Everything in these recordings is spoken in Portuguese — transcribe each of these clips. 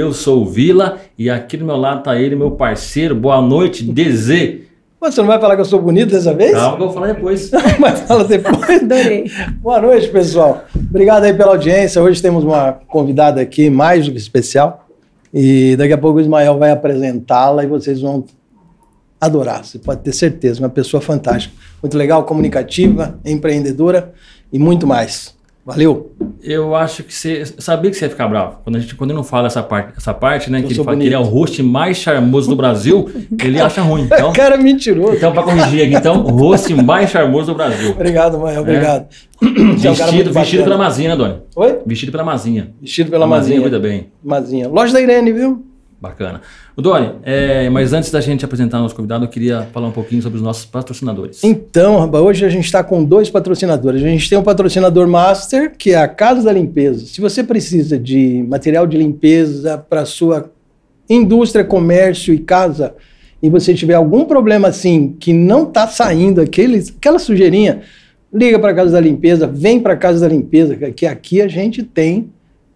Eu sou o Vila e aqui do meu lado tá ele, meu parceiro. Boa noite, DZ. Você não vai falar que eu sou bonito dessa vez? Que eu vou falar depois. Mas fala depois. Adorei. Boa noite, pessoal. Obrigado aí pela audiência. Hoje temos uma convidada aqui mais do que especial. E daqui a pouco o Ismael vai apresentá-la e vocês vão adorar. Você pode ter certeza. Uma pessoa fantástica. Muito legal, comunicativa, empreendedora e muito mais. Valeu. Eu acho que você. Sabia que você ia ficar bravo. Quando, a gente, quando ele não fala essa parte, essa parte né? Eu Que ele fala que ele é o host mais charmoso do Brasil, ele acha ruim. Então, Cara mentiroso. então para corrigir aqui, então, o host mais charmoso do Brasil. Obrigado. Obrigado. Você é um cara muito Vestido, vestido bacana. pela Mazinha, né, Doni? Oi? Vestido pela Mazinha. Vestido pela Mazinha Mazinha. cuida bem. Mazinha. Loja da Irene, viu? Bacana. O Doni, é, mas antes da gente apresentar o nosso convidado, eu queria falar um pouquinho sobre os nossos patrocinadores. Então, hoje a gente está com dois patrocinadores. A gente tem um patrocinador master, que é a Casa da Limpeza. Se você precisa de material de limpeza para sua indústria, comércio e casa, e você tiver algum problema assim, que não está saindo aquele, aquela sujeirinha, liga para a Casa da Limpeza, vem para a Casa da Limpeza, que aqui a gente tem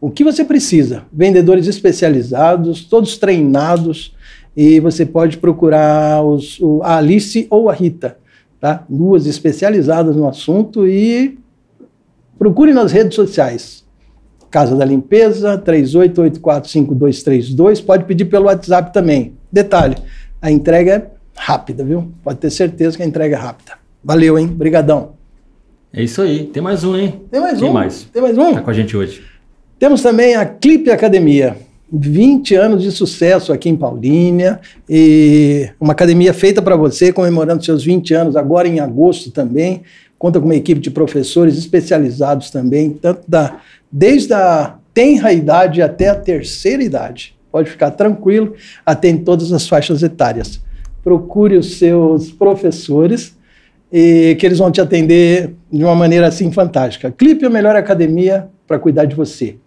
o que você precisa. Vendedores especializados, todos treinados, e você pode procurar os, o- a Alice ou a Rita, tá? Duas especializadas no assunto e procure nas redes sociais. Casa da Limpeza, 38845232, pode pedir pelo WhatsApp também. Detalhe, a entrega é rápida, viu? Pode ter certeza que a entrega é rápida. Valeu, hein? Brigadão. É isso aí. Tem mais um, hein? Tem mais um? mais? Tem mais um? Tá com a gente hoje. Temos também a Clipe Academia. 20 anos de sucesso aqui em Paulínia e uma academia feita para você, comemorando seus 20 anos agora em agosto também. Conta com uma equipe de professores especializados também, tanto da desde a tenra idade até a terceira idade. Pode ficar tranquilo, atende todas as faixas etárias. Procure os seus professores e que eles vão te atender de uma maneira assim fantástica. Clipe é a melhor academia para cuidar de você.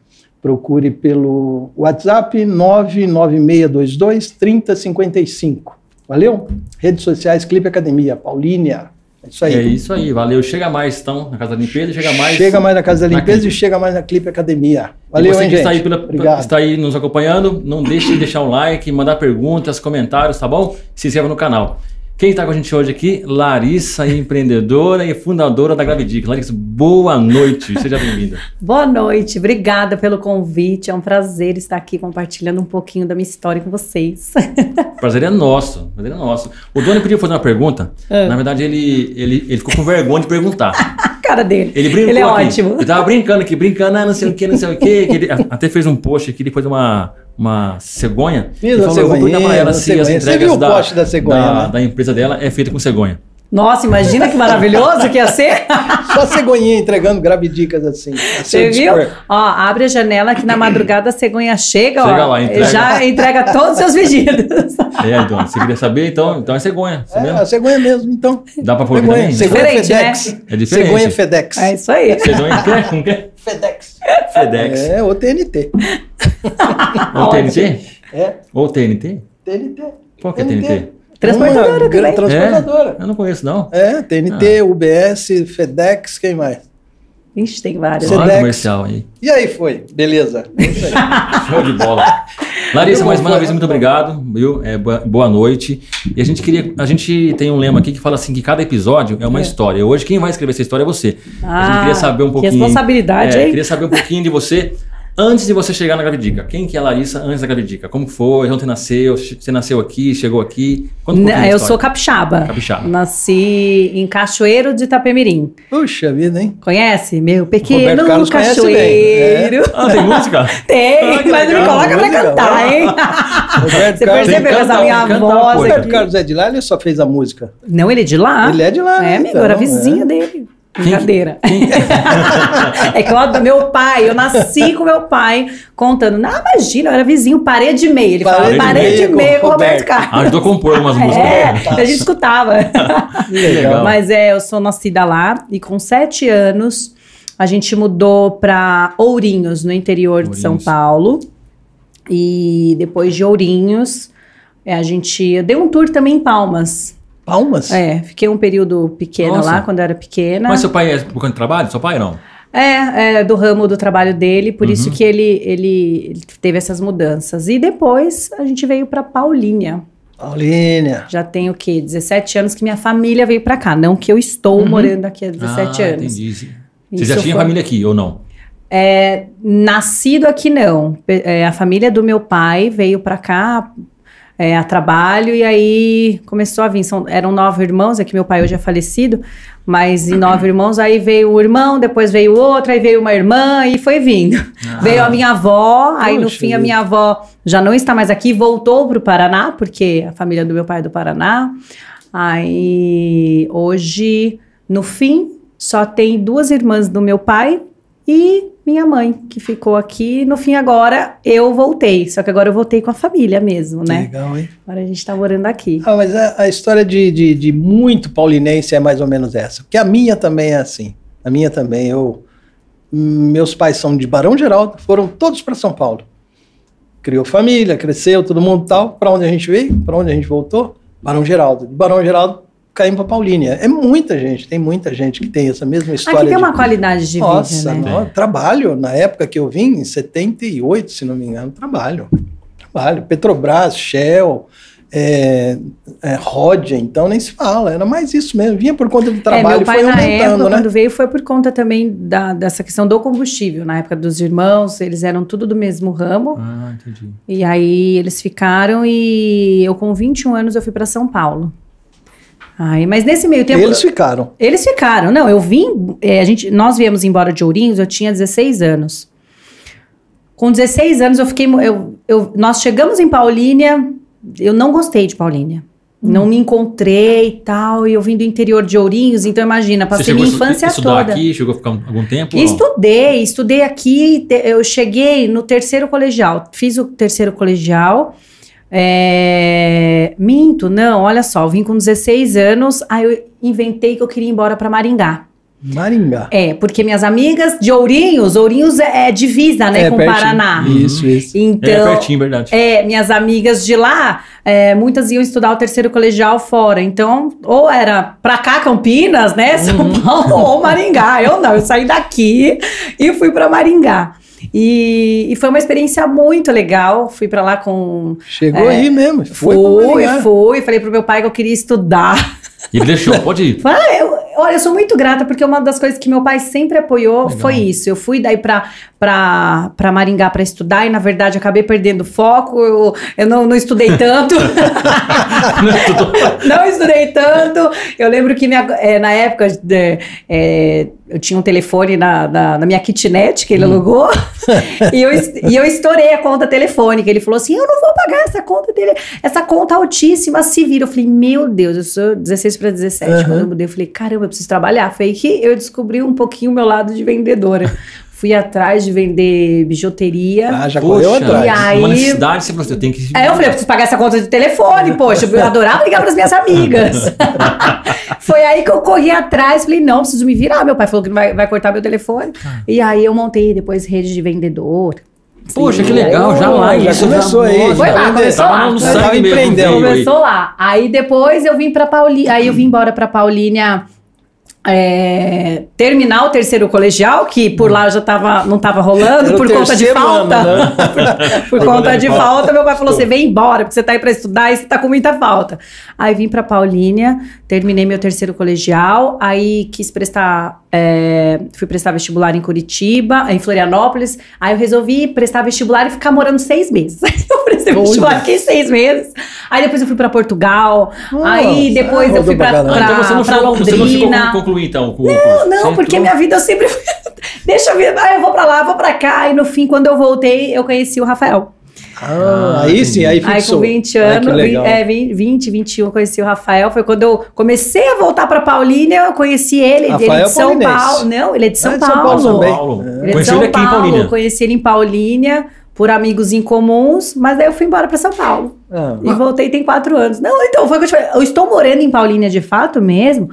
Procure pelo WhatsApp 99622 3055. Valeu? Redes sociais Clipe Academia, Paulínia. É isso aí. É isso aí. Valeu. Chega mais, então, na Casa da Limpeza. Chega mais. Chega mais na Casa da Limpeza e chega mais na Clipe Academia. E Valeu, você hein, que gente? está aí, pela, Obrigado. está aí nos acompanhando, não deixe de deixar um like, mandar perguntas, comentários, tá bom? Se inscreva no canal. Quem está com a gente hoje aqui? Larissa, empreendedora e fundadora da Gravidica. Larissa, boa noite. Seja bem-vinda. Boa noite, obrigada pelo convite. É um prazer estar aqui compartilhando um pouquinho da minha história com vocês. Prazer é nosso. prazer é nosso. O Doni pediu fazer uma pergunta. Ah. Na verdade, ele, ele, ele ficou com vergonha de perguntar. A cara dele. Ele brincou Ele é aqui. ótimo. Ele tava brincando aqui, brincando, ah, não sei o que, não sei o que. Ele até fez um post aqui, pôs uma, uma cegonha. Fiz Ele uma falou, eu vou perguntar pra cegonha, ela se as cegonha. Você entregas viu o da, da cegonha, da, né? da empresa dela é feita com cegonha. Nossa, imagina que maravilhoso que ia ser. Só cegonhinha entregando gravidicas assim. Você viu? Ó, abre a janela que na madrugada a cegonha chega, Chega ó, lá, entrega. já entrega todos os seus pedidos. É, Doni, você queria saber, então, então é cegonha. Você É, mesmo? a cegonha mesmo, então. Dá pra pôr aqui Cegonha, também? cegonha Diferente, né? FedEx. É diferente. Cegonha FedEx. É isso aí. Cegonha que é? Como que é? FedEx. FedEx. É, ou TNT. Ou TNT? É, Ou TNT? TNT. Qual que é TNT? Transportadora Uma também. grande Transportadora. É? Eu não conheço, não. É, TNT, UBS, FedEx, quem mais? Ixi, tem. Sedex. Olha o comercial aí. E aí foi, beleza. É aí. Show de bola. Larissa, mais uma vez, muito obrigado, viu? É, boa, boa noite. E a gente queria. A gente tem um lema aqui que fala assim: que cada episódio é uma É. história. Hoje, quem vai escrever essa história é você. a gente Ah, queria saber um que pouquinho. responsabilidade, é, hein? Queria saber um pouquinho de você antes de você chegar na Gravidica. Quem que é a Larissa antes da Gravidica? Como foi? Onde você nasceu? Você nasceu aqui? Chegou aqui? Pouquinho da Eu sou capixaba. Capixaba. Nasci em Cachoeiro de Itapemirim. Puxa vida, hein? Conhece? Meu Roberto pequeno Carlos conhece bem, cachoeiro. Ah, tem música? Tem, Ah, mas me legal, coloca pra cantar, hein? Roberto Você Carlos, percebeu que essa minha voz pô. Roberto? Carlos é de lá, ele só fez a música. Não, ele é de lá. Ele é de lá, É, amigo, então, era é. vizinha dele. Brincadeira. é que eu, meu pai, eu nasci com meu pai contando. Não, imagina, eu era vizinho, parede e meia. Ele Parede falava parede e meia com o Roberto. Carlos. Ah, ajudou a compor algumas músicas. É, a gente escutava. Legal. Mas é, eu sou nascida lá e com sete anos a gente mudou para Ourinhos, no interior de São Ourinhos. Paulo. E depois de Ourinhos, é, a gente. Eu dei um tour também em Palmas. Palmas? É, fiquei um período pequeno Nossa. lá, quando eu era pequena. Mas seu pai é por conta de trabalho? Seu pai não? É, é, do ramo do trabalho dele, por Uhum. isso que ele, ele, teve essas mudanças. E depois a gente veio para Paulínia. Paulínia. Já tem o quê? 17 anos que minha família veio para cá. Não que eu estou morando aqui há 17 ah, anos. Entendi. Você já tinha foi- família aqui ou não? É, nascido aqui não. É, a família do meu pai veio para cá é, a trabalho e aí começou a vir. São, eram nove irmãos, é que meu pai hoje é falecido, mas em nove irmãos aí veio o irmão, depois veio outro, aí veio uma irmã e foi vindo. Veio a minha avó, aí no fim a minha avó já não está mais aqui, voltou para o Paraná, porque a família do meu pai é do Paraná. Aí hoje, no fim, só tem duas irmãs do meu pai e minha mãe, que ficou aqui. No fim, agora eu voltei. Só que agora eu voltei com a família mesmo, Que né? Legal, hein? Agora a gente tá morando aqui. Ah, mas a, a história de, de, de muito paulinense é mais ou menos essa. Porque a minha também é assim. A minha também. Eu, meus pais são de Barão Geraldo, foram todos para São Paulo. Criou família, cresceu, todo mundo tal. Para onde a gente veio? Para onde a gente voltou? Barão Geraldo. De Barão Geraldo caímos para Paulínia. É muita gente, tem muita gente que tem essa mesma história. Aqui tem de- uma qualidade de Nossa, vida, né? no- trabalho. Na época que eu vim, em 78, se não me engano, trabalho. Trabalho. Petrobras, Shell, é, é, Rodia, então nem se fala. Era mais isso mesmo. Vinha por conta do É, trabalho meu e pai foi na aumentando, época, né? quando veio, foi por conta também da, dessa questão do combustível. Na época dos irmãos, eles eram tudo do mesmo ramo. Ah, entendi. E aí eles ficaram e eu com 21 anos eu fui para São Paulo. Aí, mas nesse meio tempo Eles ficaram. Eles ficaram. Não, eu vim. é, a gente, nós viemos embora de Ourinhos, eu tinha 16 anos. Com 16 anos, eu fiquei. Eu, eu, nós chegamos em Paulínia, eu não gostei de Paulínia. Não me encontrei e tal. E eu vim do interior de Ourinhos, então imagina, passei minha infância estudar toda. aqui? Chegou a ficar um- algum tempo? Estudei, estudei aqui. te- Eu cheguei no terceiro colegial. Fiz o terceiro colegial. É, Minto, não, olha só, eu vim com 16 anos, aí eu inventei que eu queria ir embora para Maringá. Maringá. É, porque minhas amigas de Ourinhos, Ourinhos é, é divisa, né, É, com o pertinho. Paraná. Isso, isso. Então, É pertinho, verdade. é, minhas amigas de lá, é, muitas iam estudar o terceiro colegial fora. Então, ou era pra cá, Campinas, né? São Uhum. Paulo ou Maringá. Eu não, eu saí daqui e fui pra Maringá. E, e foi uma experiência muito legal. Fui pra lá com. Chegou aí mesmo. Foi Maringá. fui. Falei pro meu pai que eu queria estudar. E ele deixou, pode ir. Falei, ah, eu, olha, eu sou muito grata, porque uma das coisas que meu pai sempre apoiou Legal. foi isso. Eu fui daí pra, pra, pra Maringá pra estudar e, na verdade, acabei perdendo foco. Eu, eu não, não estudei tanto. não estudei tanto. Eu lembro que minha- é, na época de- é, eu tinha um telefone na, na, na minha kitnet que ele alugou e, eu, e eu estourei a conta telefônica. Ele falou assim: Eu não vou pagar essa conta dele, essa conta altíssima, se vira. Eu falei: Meu Deus, eu sou 16 para 17. Aham. Quando eu mudei, eu falei: Caramba, eu preciso trabalhar. Foi aí que eu descobri um pouquinho o meu lado de vendedora. Fui atrás de vender bijuteria. Ah, já correu Poxa, atrás. E aí- uma necessidade, você falou assim, eu tenho que... Aí eu falei, eu preciso pagar essa conta de telefone, poxa, eu adorava ligar para as minhas amigas. Foi aí que eu corri atrás, falei, não, preciso me virar. Meu pai falou que não vai, vai cortar meu telefone. Ah. E aí eu montei depois rede de vendedor. Poxa, que legal, já lá. Já isso começou aí, nossa, Foi lá, tava começou lá. no Já sangue mesmo, veio aí. Começou lá. Aí depois eu vim para Paulínia, aí eu vim embora para Paulínia é, terminar o terceiro colegial, que por lá já tava, não tava rolando Era por conta de falta. ano, né? por conta de falta, meu pai falou: você vem embora, porque você tá aí pra estudar e você tá com muita falta. Aí vim pra Paulínia, terminei meu terceiro colegial, aí quis prestar. É, fui prestar vestibular em Curitiba, em Florianópolis. Aí eu resolvi prestar vestibular e ficar morando seis meses. Aí eu prestei Olha. vestibular, fiquei seis meses. Aí depois eu fui pra Portugal. aí Nossa, depois eu fui pra, pra pra, então você não, pra chegou, você não Londrina. concluir, então, com o Não, curso. não, porque entrou- minha vida eu sempre. Deixa eu ver, ah, eu vou pra lá, vou pra cá. E no fim, quando eu voltei, eu conheci o Rafael. Ah, aí sim, aí Aí fixou. com 20 Ah, que anos, é, 20, 21, eu conheci o Rafael. Foi quando eu comecei a voltar pra Paulínia, eu conheci ele. ele Rafael é de São paulinense. Paulo. Não, ele é de São Ah, de São Paulo. Paulo São. Paulo. É. Ele é de Conheci São ele aqui em Paulo, Paulínia. conheci ele em Paulínia por amigos em comuns, mas daí eu fui embora pra São Paulo. Ah, E voltei tem quatro anos. Não, então, foi o que eu te falei. Eu estou morando em Paulínia de fato mesmo,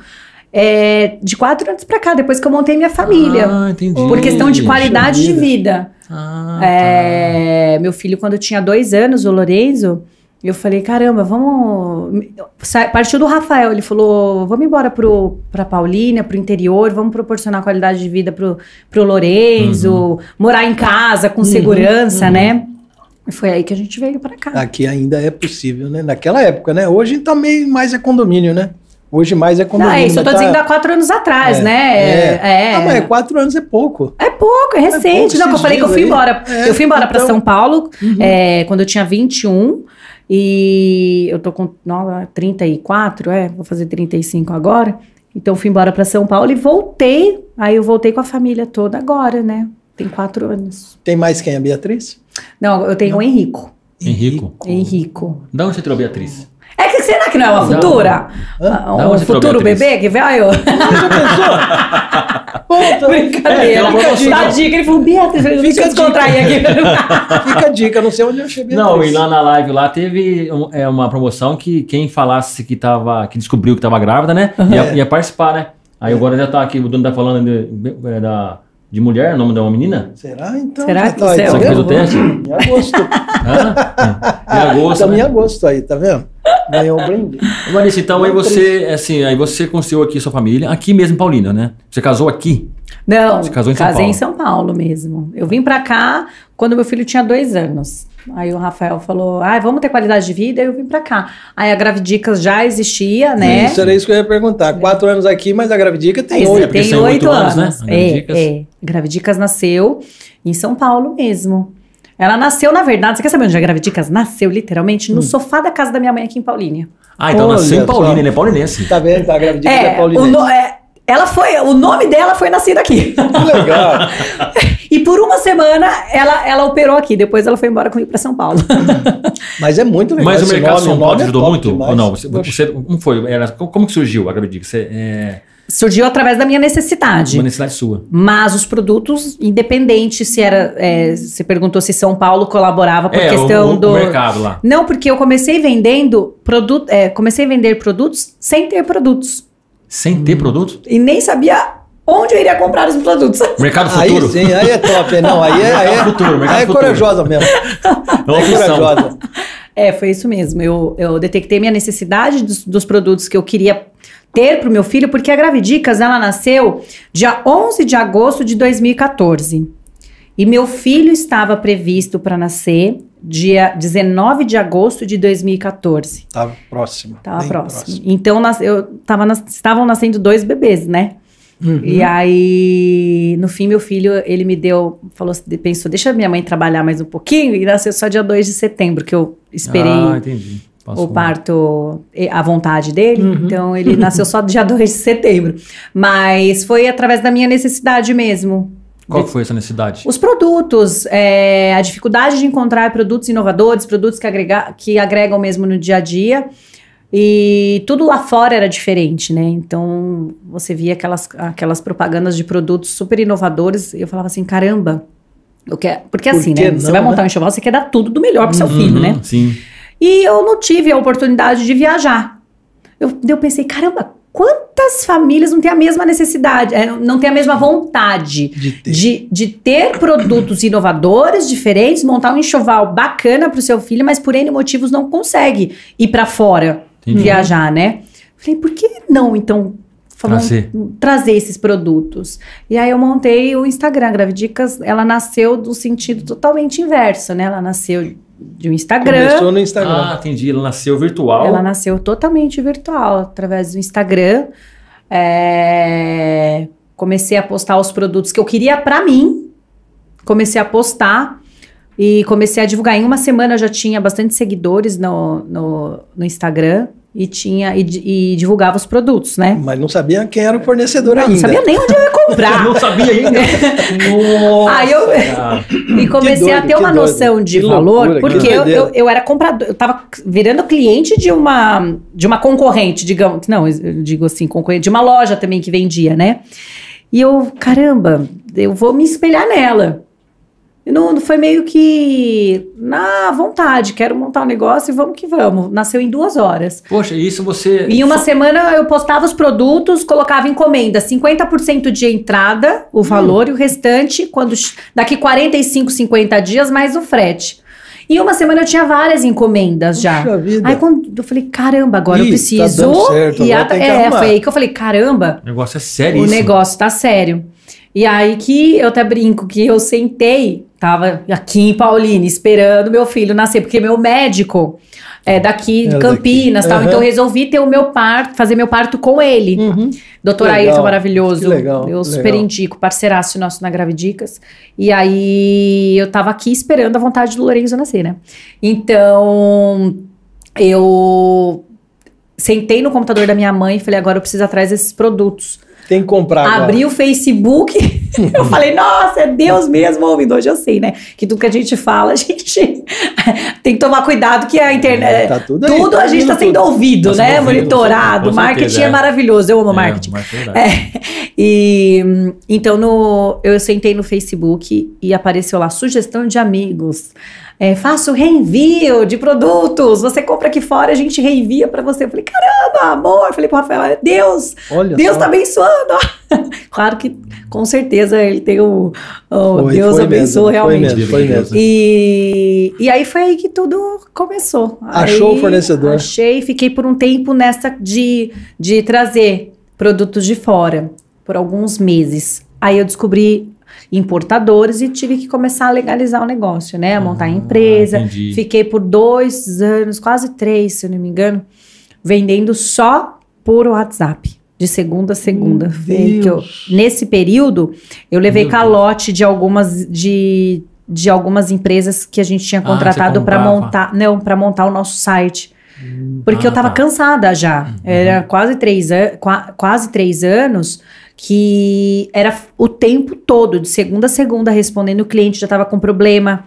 é, de quatro anos pra cá, depois que eu montei minha família. Ah, entendi. por questão de qualidade de vida. Ah, É, Meu filho, quando tinha dois anos, o Lorenzo, Eu falei, caramba, vamos. Partiu do Rafael, ele falou: vamos embora pro, pra Paulínia, pro interior, vamos proporcionar qualidade de vida pro, pro Lorenzo, morar em casa com segurança, né? E foi aí que a gente veio pra cá. Aqui ainda é possível, né? Naquela época, né? Hoje também mais é condomínio, né? Hoje mais é Não, condomínio. é isso, eu tô tá- dizendo há quatro anos atrás, é, né? É. É, Ah, mas é quatro anos é pouco. É pouco, é recente. pouco não, eu falei que eu fui aí. embora. É, eu fui embora pra então- São Paulo é, quando eu tinha 21. E eu tô com não, 34, é, vou fazer 35 agora. Então fui embora pra São Paulo e voltei. Aí eu voltei com a família toda agora, né? Tem quatro anos. Tem mais quem? A Beatriz? Não, eu tenho o Henrico. Henrico. Henrico. Da onde você tirou a Beatriz? É que será que não é uma Não. futura? Hã? Ah, Um tirou futuro bebê que veio? Puta, Brincadeira. É, Dá dica, ele falou, Beatriz, deixa Fica eu a descontrair aqui. Fica a dica, não sei onde eu cheguei. Não, e lá na live lá teve um- é, uma promoção que quem falasse que tava, que descobriu que tava grávida, né? Ia, ia participar, né? Aí agora já tá aqui, o dono tá falando de, é, da, de mulher, o nome de uma menina. Será então? Será Já que tá você é tá que fez o teste? Em agosto. Hã? Em agosto, em né? agosto aí, tá vendo? Ganhou um brinde. Larissa, então aí você, assim, aí você construiu aqui sua família, aqui mesmo em Paulínia, né? Você casou aqui? Não, Você casou em São casei Paulo? em São Paulo mesmo. Eu vim pra cá quando meu filho tinha dois anos. Aí o Rafael falou, ah, vamos ter qualidade de vida, aí eu vim pra cá. Aí a Gravidicas já existia, né? Isso era isso que eu ia perguntar. Quatro anos aqui, mas a Gravidica tem é, oito. tem oito anos. anos, né? A É, Gravidicas. é. Gravidicas nasceu em São Paulo mesmo. Ela nasceu, na verdade, você quer saber onde a Gravidicas nasceu, literalmente? Hum. No sofá da casa da minha mãe aqui em Paulínia. Ah, então Olha nasceu em Paulínia, só. ele é paulinense. Tá vendo? Tá, a Gravidica é, É, o, paulinense. no- é, ela foi, o nome dela foi nascido aqui. Que legal. E por uma semana ela, ela operou aqui, depois ela foi embora comigo pra São Paulo. Mas é muito legal. Mas o mercado nome, São Paulo é ajudou top muito? demais. Ou não? Você, você- como foi? Era, como que surgiu a Gravidica? Você, é Surgiu através da minha necessidade. uma necessidade sua. Mas os produtos, independente se era. é, você perguntou se São Paulo colaborava por é, questão o, o, do. o mercado lá. Não, porque eu comecei vendendo produto, é, comecei a vender produtos sem ter produtos. Sem ter produto? E nem sabia onde eu iria comprar os produtos. Mercado Aí futuro? sim, aí é top. Não, aí é, aí é, Mercado futuro, aí é corajosa mesmo. É É corajosa. É, foi isso mesmo. Eu, eu detectei minha necessidade dos, dos produtos que eu queria ter para o meu filho, porque a Gravidicas, ela nasceu dia 11 de agosto de 2014. E meu filho estava previsto para nascer dia 19 de agosto de 2014. Tava próximo. Tava bem próximo. Então, nas- eu tava nas- estavam nascendo dois bebês, né? Uhum. E aí, no fim, meu filho, ele me deu, falou, pensou, deixa minha mãe trabalhar mais um pouquinho, e nasceu só dia 2 de setembro, que eu esperei Ah, entendi. Passou. o parto à vontade dele. Uhum. Então, ele nasceu só dia 2 de setembro. Mas foi através da minha necessidade mesmo. Qual foi essa necessidade? Os produtos, eh, a dificuldade de encontrar produtos inovadores, produtos que, agrega, que agregam mesmo no dia a dia. E tudo lá fora era diferente, né? Então, você via aquelas, aquelas propagandas de produtos super inovadores. E eu falava assim, caramba. Eu quero, porque Por assim, né? Você não, vai montar né? um enxoval, você quer dar tudo do melhor pro seu filho, Uhum, né? Sim. E eu não tive a oportunidade de viajar. Eu, eu pensei, caramba, quantas famílias não têm a mesma necessidade, é, não têm a mesma vontade De ter. de, de ter produtos inovadores, diferentes, montar um enxoval bacana para o seu filho, mas por N motivos não consegue ir para fora Entendi. viajar, né? Falei, por que não, então, vamos Trazer. trazer esses produtos? E aí eu montei o Instagram, Gravidicas, ela nasceu do sentido totalmente inverso, né? Ela nasceu de um Instagram. Começou no Instagram. Ah, entendi. Ela nasceu virtual. Ela nasceu totalmente virtual, através do Instagram. É, Comecei a postar os produtos que eu queria pra mim. Comecei a postar e comecei a divulgar. Em uma semana eu já tinha bastante seguidores no, no, no Instagram e tinha e, e divulgava os produtos, né? Mas não sabia quem era o fornecedor Não, ainda. não sabia nem onde eu ia comprar. não sabia ainda. Nossa, Aí eu- cara. E comecei doido, a ter uma doido. noção de Que valor, loucura, que porque eu, eu, eu era comprador, eu tava virando cliente de uma, de uma concorrente, digamos. Não, eu digo assim, concorrente, de uma loja também que vendia, né? E eu, caramba, eu vou me espelhar nela. E não, foi meio que na vontade, quero montar um negócio e vamos que vamos. Nasceu em duas horas. Poxa, isso você. Em uma semana eu postava os produtos, colocava encomenda, 50% de entrada, o valor, e o restante, quando daqui 45, 50 dias, mais o frete. Em uma semana eu tinha várias encomendas já. Puxa vida. Aí quando eu falei, caramba, agora eu Ih, tá preciso. dando certo, e agora a- é, arrumar. foi aí que eu falei, caramba, O negócio é sério o negócio tá sério. E aí que eu até brinco que eu sentei, tava aqui em Paulínia, esperando meu filho nascer, porque meu médico é daqui de Campinas, daqui. tal, Aham. então eu resolvi ter o meu parto, fazer meu parto com ele. Uhum. Doutor Ayrton maravilhoso. que legal, eu super legal. indico, parceiraço nosso na Gravidicas. E aí eu tava aqui esperando a vontade do Lourenço nascer, né? Então eu sentei no computador da minha mãe e falei, agora eu preciso atrás desses produtos. Tem que comprar agora. Abri o Facebook, eu falei, nossa, é Deus mesmo ouvindo. Hoje eu sei, né? Que tudo que a gente fala, a gente tem que tomar cuidado que a internet. Tá tudo aí, tudo tá a gente tá ouvindo sendo tudo. ouvido, Tá né? ouvido, Monitorado. certeza, marketing é. é maravilhoso. Eu amo É, marketing. é. É, e então no, eu sentei no Facebook e apareceu lá sugestão de amigos. É, faço reenvio de produtos. Você compra aqui fora, a gente reenvia pra você. Eu falei, caramba, amor. Eu falei pro Rafael, é Deus, Olha Deus só. tá abençoando. claro que com certeza ele tem o, o Foi- Deus foi abençoa mesmo, realmente. Foi mesmo, foi mesmo. E, e aí foi aí que tudo começou. Achou Aí o fornecedor. Achei, fiquei por um tempo nessa de, de trazer produtos de fora, por alguns meses. Aí eu descobri importadores e tive que começar a legalizar o negócio, né? Montar a Ah, empresa. entendi. Fiquei por dois anos, quase três, se eu não me engano, vendendo só por WhatsApp. De segunda a segunda. Eu- Deus. nesse período, eu levei Meu calote de algumas de, de algumas empresas que a gente tinha Ah, contratado você para montar, não, para montar o nosso site. Porque Ah, eu tava tá. cansada já. Era quase três, an- qua- quase três anos que era o tempo todo, de segunda a segunda, respondendo o cliente, já tava com problema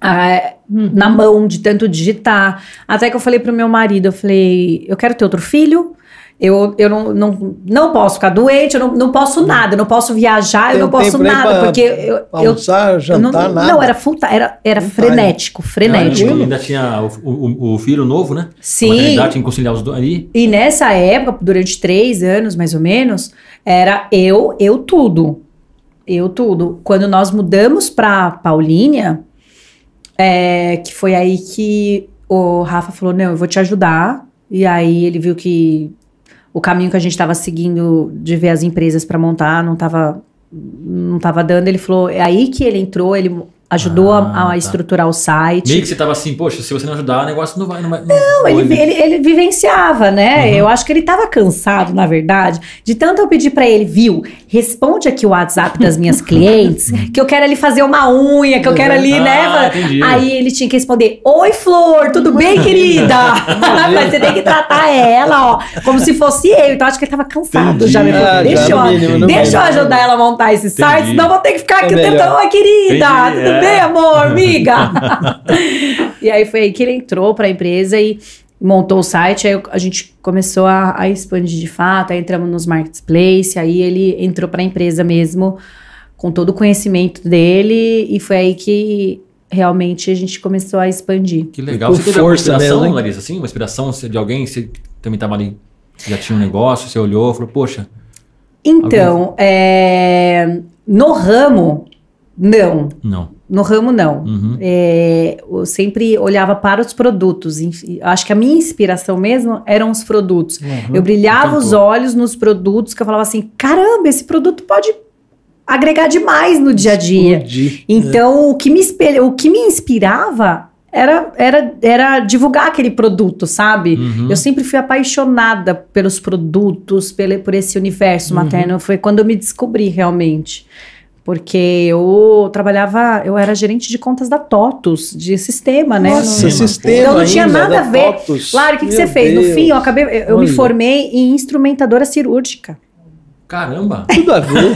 ah, na mão de tanto digitar. Até que eu falei pro meu marido, eu falei, eu quero ter outro filho. Eu, eu não, não, não posso ficar doente, eu não, não posso nada, eu não posso viajar, eu Tem não posso nada, pra porque eu, eu, Almoçar, jantar, não, nada. não, era full, era, era Full time. frenético, frenético. Ah, ainda tinha o, o- o filho novo, né? Sim. A tinha que conciliar os dois ali. E nessa época, durante três anos mais ou menos, era eu, eu tudo. Eu tudo. Quando nós mudamos pra Paulínia, é, que foi aí que o Rafa falou: Não, eu vou te ajudar. E aí ele viu que o caminho que a gente estava seguindo de ver as empresas para montar não estava não tava dando. Ele falou: É aí que ele entrou, ele ajudou a- Ah, a, tá. estruturar o site. Meio que você tava assim, poxa, se você não ajudar, o negócio não vai. Não, vai, Não, ele, vai- ele, ele vivenciava, né? Uhum. Eu acho que ele tava cansado, na verdade, de tanto eu pedir pra ele, viu? Responde aqui o WhatsApp das minhas clientes, que eu quero ali fazer uma unha, que eu quero ali, né? Ah, entendi. Aí ele tinha que responder: Oi, Flor, tudo bem, querida? Mas você tem que tratar ela, ó, como se fosse eu. Então acho que ele tava cansado Entendi. já. Né? Ah, deixa já, eu, mínimo, deixa eu ajudar ela a montar esse site, Entendi. senão eu vou ter que ficar É aqui melhor. tentando, oi, querida, Entendi, tudo é. bem, amor, amiga? e aí foi aí que ele entrou para a empresa e montou o site, aí a gente começou a, a expandir de fato, aí entramos nos marketplace, aí ele entrou para a empresa mesmo com todo o conhecimento dele e foi aí que realmente a gente começou a expandir. Que legal. Com Você teve força inspiração, mesmo, hein? Larissa? Assim, uma inspiração de alguém? Você também tava ali, já tinha um negócio, você olhou falou, poxa, Então, é, no ramo, não. não. No ramo, não. Uhum. É, eu sempre olhava para os produtos. Acho que a minha inspiração mesmo eram os produtos. Uhum. Eu brilhava os olhos nos produtos que eu falava assim: caramba, esse produto pode agregar demais no dia a dia. Explodir. Então, o, que me espelha, o que me inspirava era, era, era divulgar aquele produto, sabe? Uhum. Eu sempre fui apaixonada pelos produtos, pelo, por esse universo Uhum. materno. Foi quando eu me descobri realmente. Porque eu trabalhava, eu era gerente de contas da TOTUS, de sistema, né? Nossa, Não- sistema Então não tinha ainda, nada da a ver. TOTUS. Claro, o que, que você fez? No Deus. fim, eu acabei, eu, me formei em instrumentadora cirúrgica. Caramba! Tudo a ver.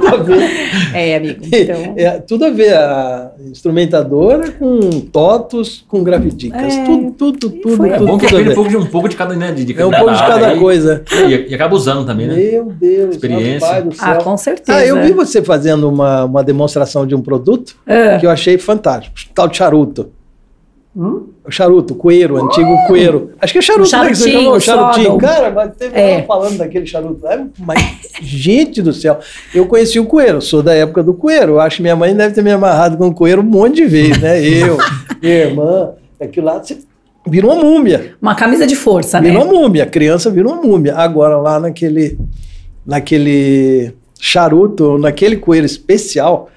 tudo a ver. É, amigo. Então, É, tudo a ver. A instrumentadora com totos, com gravidicas. É, tudo, tudo, tudo. foi. É tudo, bom que tudo a aprende ver. um pouco de, um pouco de cada, né? De, de É um pouco de cada aí. coisa. E, e acaba usando também, né? Meu Deus, Experiência. rapaz do céu. ah, com certeza. Ah, eu vi você fazendo uma, uma demonstração de um produto Ah, que eu achei fantástico. Tal de charuto. O charuto, o coeiro, o antigo coeiro. Acho que é charuto, O né? que você charutinho, chamou, charutinho. Cara, mas teve É. falando daquele charuto. É, mas, gente do céu. Eu conheci o coeiro, sou da época do coeiro. Eu acho que minha mãe deve ter me amarrado com o coeiro um monte de vezes, né? Eu, minha irmã, aquilo lá, você vira uma múmia. Uma camisa de força, né? Vira uma múmia, a criança vira uma múmia. Agora, lá naquele, naquele charuto, naquele coelho especial,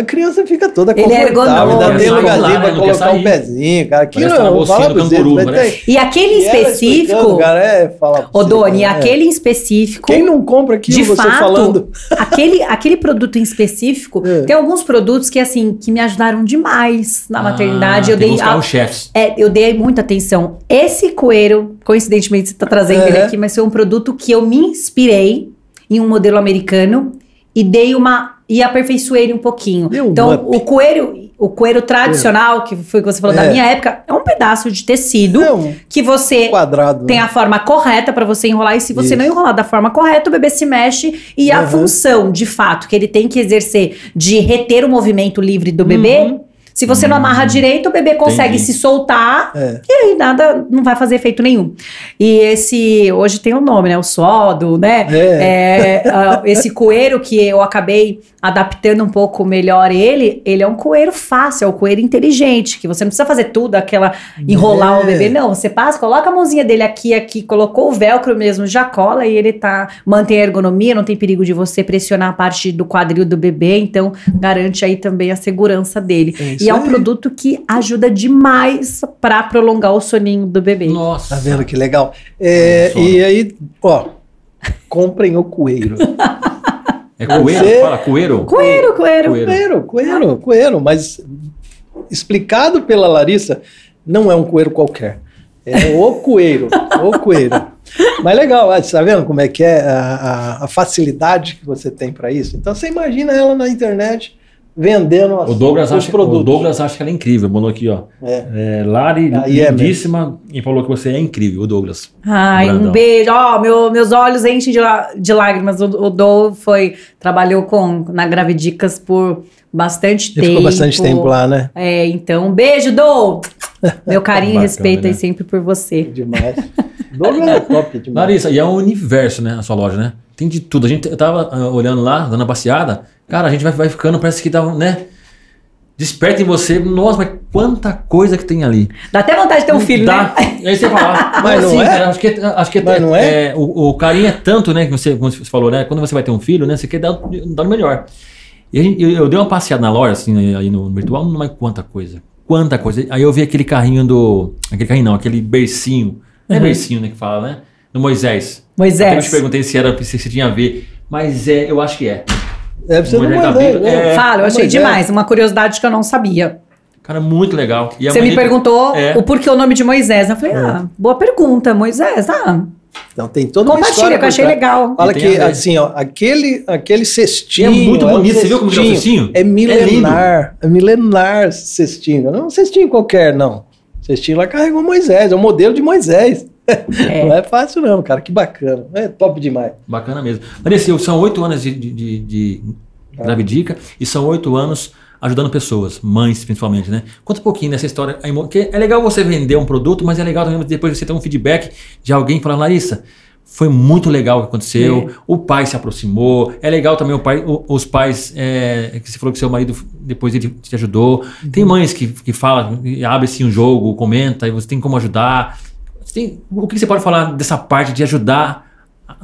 a criança fica toda Ele é confortável, ainda tem lugarzinho né? pra Não colocar um pezinho, cara. Aquilo eu falar do pra vocês, parece. ter- E aquele E específico, cara, é, fala ô Doni, cara, é. aquele específico. Quem não compra aquilo, de você fato, falando? aquele, aquele produto em específico, É. tem alguns produtos que, assim, que me ajudaram demais na maternidade. Ah, Eu tem dei, a- carro-chefes. é, eu dei muita atenção. Esse coeiro, coincidentemente, você está trazendo É. ele aqui, mas foi um produto que eu me inspirei em um modelo americano e dei uma. E aperfeiçoei ele um pouquinho. Deu então, up. o coeiro, o coeiro tradicional, que foi o que você falou da É. minha época, é um pedaço de tecido É que você quadrado. tem né? a forma correta para você enrolar e se você Isso. não enrolar da forma correta, o bebê se mexe e a Uhum. função, de fato, que ele tem que exercer de reter o movimento livre do bebê, Uhum. Se você não amarra direito, o bebê consegue Entendi. se soltar É. e aí nada não vai fazer efeito nenhum. E esse hoje tem um nome, né? O sodo, né? É. É, ah, esse coeiro que eu acabei adaptando um pouco melhor ele, ele é um coeiro fácil, é um coeiro inteligente, que você não precisa fazer tudo, aquela enrolar É. o bebê, não, você passa, coloca a mãozinha dele aqui, aqui, colocou o velcro mesmo, já cola e ele tá, mantém a ergonomia, não tem perigo de você pressionar a parte do quadril do bebê, então garante aí também a segurança dele. É isso e é um aí. produto que ajuda demais para prolongar o soninho do bebê. Nossa. Tá vendo que legal? É, e aí, ó, comprem o coeiro. É coeiro? Você- Fala coeiro? Coeiro, coeiro. Coeiro. Coeiro, coeiro, mas explicado pela Larissa, não é um coeiro qualquer. É o coeiro, o coeiro. Mas legal, ó, você tá vendo como é que é a, a- a facilidade que você tem para isso? Então você imagina ela na internet vendendo as- O Douglas, os acha, o produtos. Douglas acha que ela é incrível. Mandou aqui, ó. É. É, Lari, Aí é lindíssima. e falou que você é incrível, o Douglas. Ai, Brandão. um beijo. Ó, meu- meus olhos enchem de, de lágrimas. O, o Dou foi, trabalhou com, na Gravidicas por bastante Ele tempo. ficou bastante tempo lá, né? É, então, um beijo, Dou! Meu carinho e respeito aí né? sempre por você. Demais. Douglas é top demais. Larissa, e é um universo, né? A sua loja, né? Tem de tudo. A gente eu tava ah, olhando lá, dando uma passeada. Cara, a gente vai, vai ficando, parece que dá, né? Desperta em você. Nossa, mas quanta coisa que tem ali. Dá até vontade de ter um filho, Dá. né? Aí você fala, Mas não é? cara, acho que, acho que Mas não é? o, o carinho é tanto, né? Que você, como você falou, né? Quando você vai ter um filho, né? Você quer dar, dar o melhor. E a gente- eu, eu dei uma passeada na loja, assim, aí no virtual, não mas quanta coisa. Quanta coisa. Aí eu vi aquele carrinho do. Aquele carrinho não, aquele bercinho. Não é Uhum. bercinho, né? Que fala, né? Do Moisés. Moisés. Até eu te perguntei se era se, se tinha a ver. Mas é, eu acho que é. Deve ser do Moisés tá vindo. né? É. Fala, eu achei demais. Uma curiosidade que eu não sabia. Cara, muito legal. E Você me maneira- perguntou É. o porquê o nome de Moisés. Eu falei, ah, boa pergunta, Moisés. Ah, Então tem toda uma compartilha, história que eu achei trás. legal. Fala tem que, a ver. assim, ó, aquele, aquele cestinho. É muito um bonito. Você viu como que é o cestinho? É É milenar. É, milenar esse cestinho. Não é um cestinho qualquer, não. O cestinho lá carregou Moisés. É o modelo de Moisés. Não é fácil, não, cara. Que bacana. É top demais. Bacana mesmo. Larissa, são oito anos de, de, de, de Gravidica e são oito anos ajudando pessoas, mães principalmente, né? Conta um pouquinho dessa história. Porque é legal você vender um produto, mas é legal também depois você ter um feedback de alguém falando, Larissa, foi muito legal o que aconteceu, o pai se aproximou, é legal também o pai, o- os pais, é, que você falou que seu marido depois ele te ajudou. Tem mães que, que falam, abre assim um jogo, comenta, e você tem como ajudar. Tem- o que você pode falar dessa parte de ajudar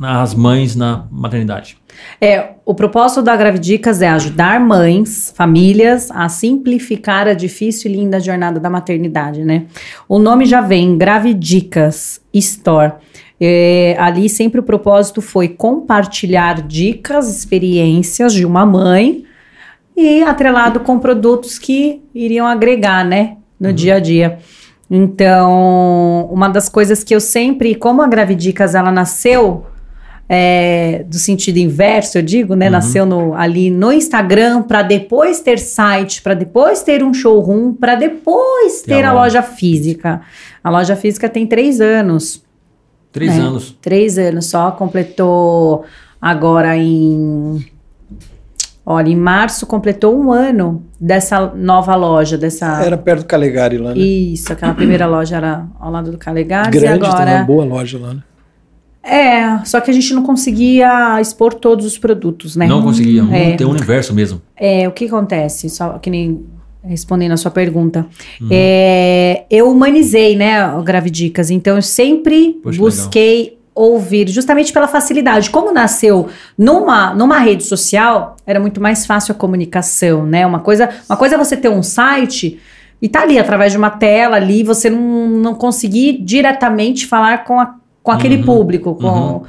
as mães na maternidade? É, o propósito da Gravidicas é ajudar mães, famílias a simplificar a difícil e linda jornada da maternidade, né? O nome já vem, Gravidicas Store. É, ali sempre o propósito foi compartilhar dicas, experiências de uma mãe e atrelado com produtos que iriam agregar, né, no dia a dia. Então, uma das coisas que eu sempre, como a Gravidicas ela nasceu é, do sentido inverso, eu digo, né? Uhum. Nasceu no- ali no Instagram para depois ter site, para depois ter um showroom, para depois ter a a loja. física. A loja física tem três anos. Três É. anos. Três anos só, completou agora em Olha, em março completou um ano dessa nova loja, dessa. Era perto do Calegari lá, né? Isso, aquela primeira loja era ao lado do Calegari. Grande, agora. tem uma boa loja lá, né? É, só que a gente não conseguia expor todos os produtos, né? Não conseguia. É. Tem um universo mesmo. É, o que acontece? Só que nem respondendo a sua pergunta. Uhum. É, eu humanizei, né, o Gravidicas. Então, eu sempre Poxa, busquei ouvir, justamente pela facilidade. Como nasceu numa, numa rede social, era muito mais fácil a comunicação, né? Uma coisa, uma coisa é você ter um site e tá ali, através de uma tela ali, você não, não conseguir diretamente falar com, a, com aquele Uhum, público, com, uhum.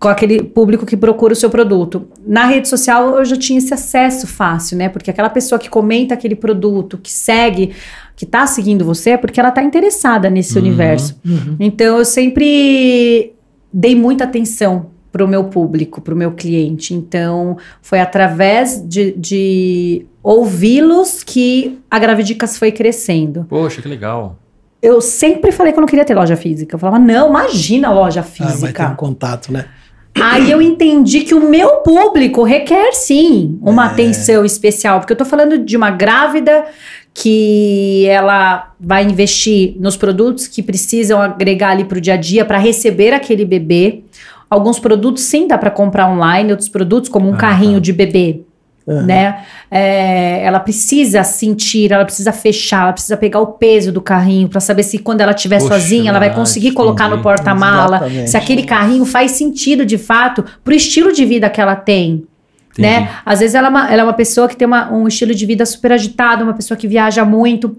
com aquele público que procura o seu produto. Na rede social eu já tinha esse acesso fácil, né? Porque aquela pessoa que comenta aquele produto, que segue, que tá seguindo você, é porque ela tá interessada nesse Uhum. universo. Então eu sempre dei muita atenção para o meu público, para o meu cliente. Então foi através de, de ouvi-los que a Gravidicas foi crescendo. Poxa, que legal. Eu sempre falei que eu não queria ter loja física. Eu falava, não, imagina loja Ah, vai ter física. um contato, né? Aí eu entendi que o meu público requer sim uma atenção especial, porque eu tô falando de uma grávida que ela vai investir nos produtos que precisam agregar ali pro dia a dia para receber aquele bebê. Alguns produtos sim dá para comprar online, outros produtos como um Ah, carrinho tá. de bebê, Aham. né? É, ela precisa sentir, ela precisa fechar, ela precisa pegar o peso do carrinho para saber se quando ela estiver sozinha ela vai verdade, conseguir colocar no entendi. porta-mala, se aquele carrinho faz sentido de fato pro estilo de vida que ela tem. Entendi. Né? Às vezes ela é uma, ela é uma pessoa que tem uma- um estilo de vida super agitado, uma pessoa que viaja muito.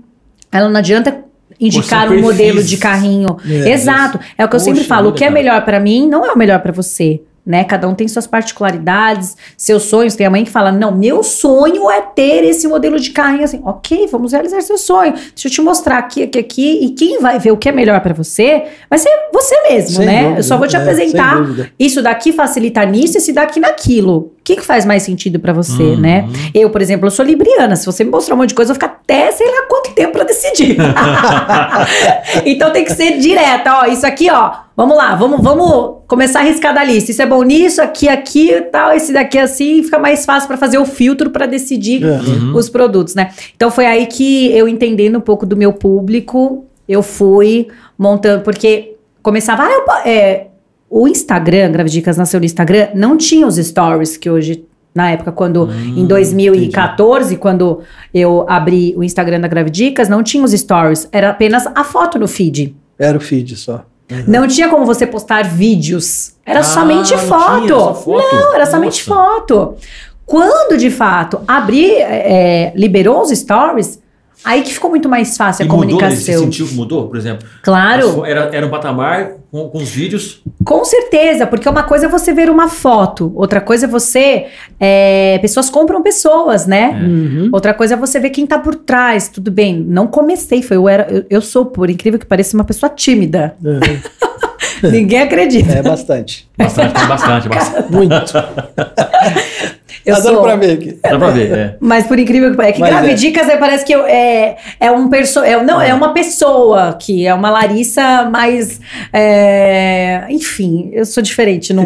Ela não adianta indicar um modelo de carrinho. É, Exato. É o que eu sempre Poxa falo. O que é melhor pra mim não é o melhor pra você. Né? Cada um tem suas particularidades, seus sonhos. Tem a mãe que fala: Não, meu sonho é ter esse modelo de carrinho assim. Ok, vamos realizar seu sonho. Deixa eu te mostrar aqui, aqui, aqui. E quem vai ver o que é melhor pra você vai ser você mesmo, Sem né? dúvida, eu só vou te é, apresentar dúvida. isso daqui facilita nisso, esse daqui naquilo. O que, que faz mais sentido pra você, Uhum. né? Eu, por exemplo, eu sou libriana. Se você me mostrar um monte de coisa, eu vou ficar até sei lá quanto tempo pra decidir. então tem que ser direta, ó. Isso aqui, ó. Vamos lá, vamos, vamos começar a riscar da lista. Isso é bom nisso, aqui, aqui e tal, esse daqui assim, fica mais fácil pra fazer o filtro pra decidir Uhum. os produtos, né? Então foi aí que eu entendendo um pouco do meu público, eu fui montando, porque começava, ah, eu, é, o Instagram, Gravidicas nasceu no Instagram, não tinha os stories que hoje, na época, quando, Hum, em 2014, quando eu abri o Instagram da Gravidicas, não tinha os stories, era apenas a foto no feed. Era o feed só. Não tinha como você postar vídeos. Era Ah, somente não foto. só foto? Não, era somente Nossa. foto. Quando de fato abrir, é, liberou os stories, aí que ficou muito mais fácil E a mudou, você comunicação. sentiu que mudou, por exemplo? Claro, Era, era um patamar com, com os vídeos. com certeza, porque uma coisa é você ver uma foto, outra coisa é você. é, pessoas compram pessoas, né? É. Uhum. Outra coisa é você ver quem tá por trás. Tudo bem, não comecei, foi eu era, eu, eu sou, por incrível que pareça, uma pessoa tímida. Uhum. Ninguém acredita. É bastante. Bastante, tem bastante, bastante. Muito. Eu tá dando sou- pra ver aqui. Dá pra ver, é. Mas por incrível que pareça, é que Mas é. Gravidicas é, parece que eu- é, é um perso é, não, é uma pessoa que é uma Larissa mais. é, enfim, eu sou diferente no,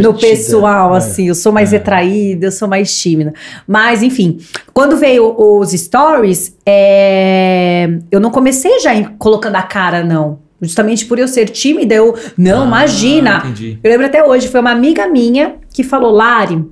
no pessoal, É. assim. Eu sou mais É. retraída, eu sou mais tímida. Mas, enfim, quando veio os stories, é, eu não comecei já colocando a cara, não. Justamente por eu ser tímida, eu. Não, Ah, imagina. Entendi. Eu lembro até hoje, foi uma amiga minha que falou, Lari,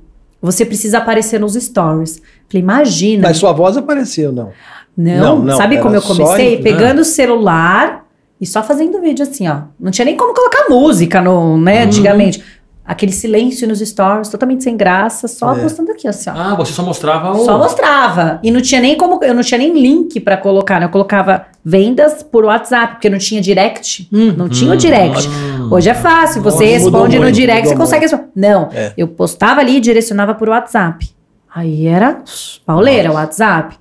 você precisa aparecer nos stories. Falei, imagina. Mas sua voz apareceu, não. não, não, não, sabe como eu só comecei? em- Pegando o celular e só fazendo vídeo assim, ó. Não tinha nem como colocar música no, né, Uhum. antigamente. Aquele silêncio nos stories, totalmente sem graça, só É. postando aqui, assim, ó. Ah, você só mostrava o. Só mostrava. E não tinha nem como. Eu não tinha nem link pra colocar, né? Eu colocava vendas por WhatsApp, porque não tinha direct. Não tinha o direct. Hum. Hoje é fácil, você Nossa, responde no muito, direct, você consegue responder. Não, É. eu postava ali e direcionava por WhatsApp. Aí era pauleira o WhatsApp.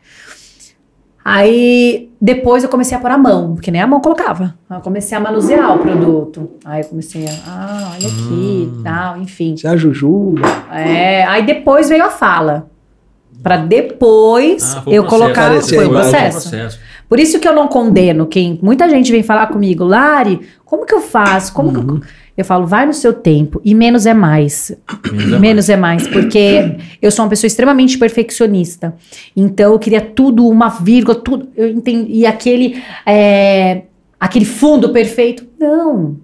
Aí depois eu comecei a pôr a mão, porque nem a mão colocava. Eu comecei a manusear o produto. Aí eu comecei a, ah, olha aqui, Hum. tal, enfim. Você é a Jujuba. É, aí depois veio a fala. Pra depois Ah, eu processo. colocar. Parecia Foi a imagem. processo. Por isso que eu não condeno quem. Muita gente vem falar comigo, Lari, como que eu faço? Como que eu. Eu falo, vai no seu tempo e menos é mais. Menos é menos é mais, porque eu sou uma pessoa extremamente perfeccionista. Então eu queria tudo, uma vírgula, tudo. Eu entendi, e aquele, é, aquele fundo perfeito. Não.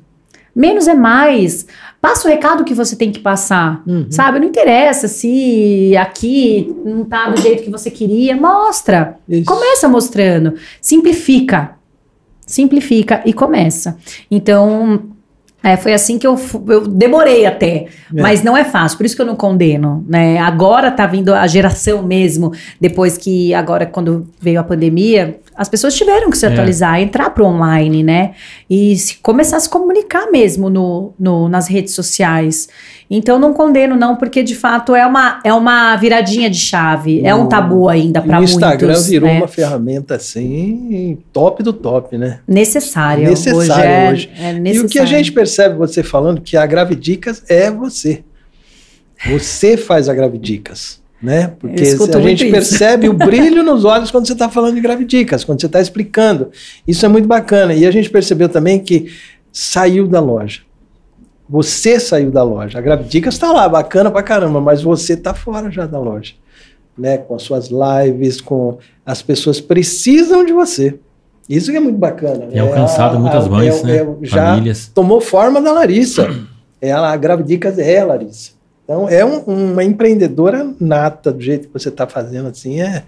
Menos é mais. Passa o recado que você tem que passar, sabe? Não interessa se aqui não tá do jeito que você queria. Mostra. Isso. Começa mostrando. Simplifica. Simplifica e começa. Então, é, foi assim que eu, eu demorei até, mas não é fácil, por isso que eu não condeno, né? Agora tá vindo a geração mesmo, depois que agora quando veio a pandemia, as pessoas tiveram que se É. atualizar, entrar pro online, né? E se, começar a se comunicar mesmo no, no- nas redes sociais. Então não condeno não, porque de fato é uma, é uma viradinha de chave, é um O- tabu ainda E para o muitos. Instagram virou né? uma ferramenta assim, top do top, né? necessária. necessária hoje. É, é E necessária. o que a gente percebe você falando que a Gravidicas é você. Você faz a Gravidicas, né? Porque a gente isso. percebe o brilho nos olhos quando você está falando de Gravidicas, quando você está explicando. Isso é muito bacana. E a gente percebeu também que saiu da loja. Você saiu da loja. A Gravidicas está lá, bacana pra caramba, mas você está fora já da loja. Né? Com as suas lives, com as pessoas precisam de você. Isso que é muito bacana. Tem alcançado a- muitas a- mães, é- né? é- já Famílias. tomou forma da Larissa. Ela, a Gravidicas é a Larissa. Então, é um- uma empreendedora nata, do jeito que você está fazendo, assim, é...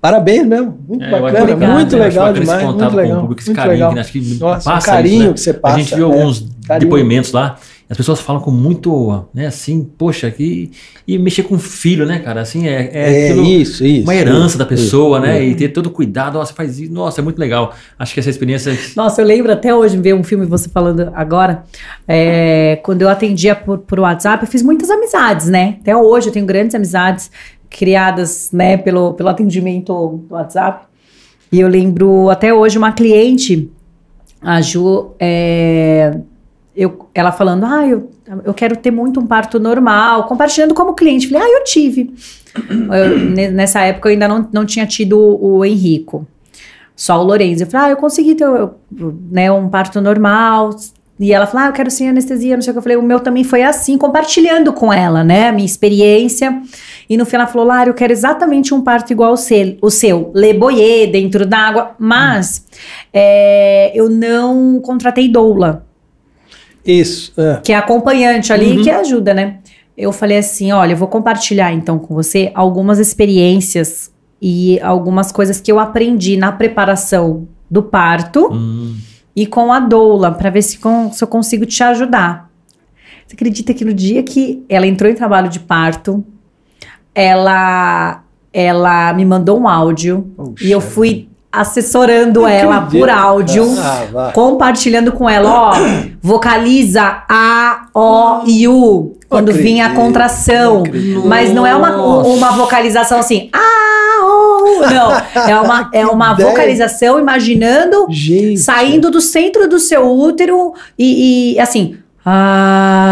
Parabéns mesmo, muito É, bacana, Obrigada. muito acho legal demais, muito com o legal, público, esse muito carinho, legal. que acho que Nossa, passa o carinho isso, né? que você passa. A gente viu é. alguns carinho. depoimentos lá, as pessoas falam com muito, né, assim, poxa, que e mexer com filho, né, cara, assim, é, é, É, aquilo- isso, isso. uma herança isso, da pessoa, isso, né, isso. e ter todo cuidado, nossa, faz isso, nossa, é muito legal. Acho que essa experiência Nossa, eu lembro até hoje ver um filme você falando agora. é, quando eu atendia por, por WhatsApp, eu fiz muitas amizades, né? Até hoje eu tenho grandes amizades criadas, né, pelo, pelo atendimento do WhatsApp. E eu lembro até hoje uma cliente, a Ju, é, eu, ela falando, ah, eu, eu quero ter muito um parto normal, compartilhando como cliente. Falei, ah, eu tive. Eu, ne- nessa época eu ainda não, não tinha tido o Henrico. Só o Lourenço. Eu falei, ah, eu consegui ter né, um parto normal. E ela falou, ah, eu quero sem anestesia, não sei o que. Eu falei, o meu também foi assim, compartilhando com ela, né, a minha experiência. E no final ela falou, Lara, eu quero exatamente um parto igual o seu, o seu leboyer, dentro d'água. Mas é, eu não contratei doula Isso, é. que é acompanhante ali, que ajuda, né? Eu falei assim, olha, eu vou compartilhar então com você algumas experiências e algumas coisas que eu aprendi na preparação do parto hum, e com a doula, para ver se, com- se eu consigo te ajudar. Você acredita que no dia que ela entrou em trabalho de parto, ela, ela me mandou um áudio e eu fui assessorando ela por áudio Ah, compartilhando com ela, ó, vocaliza A, O e U quando acredito, vinha a contração. não. Mas não é uma, uma vocalização assim, A, O, não. É uma, é uma ideia. vocalização imaginando Gente. saindo do centro do seu útero e, e, assim.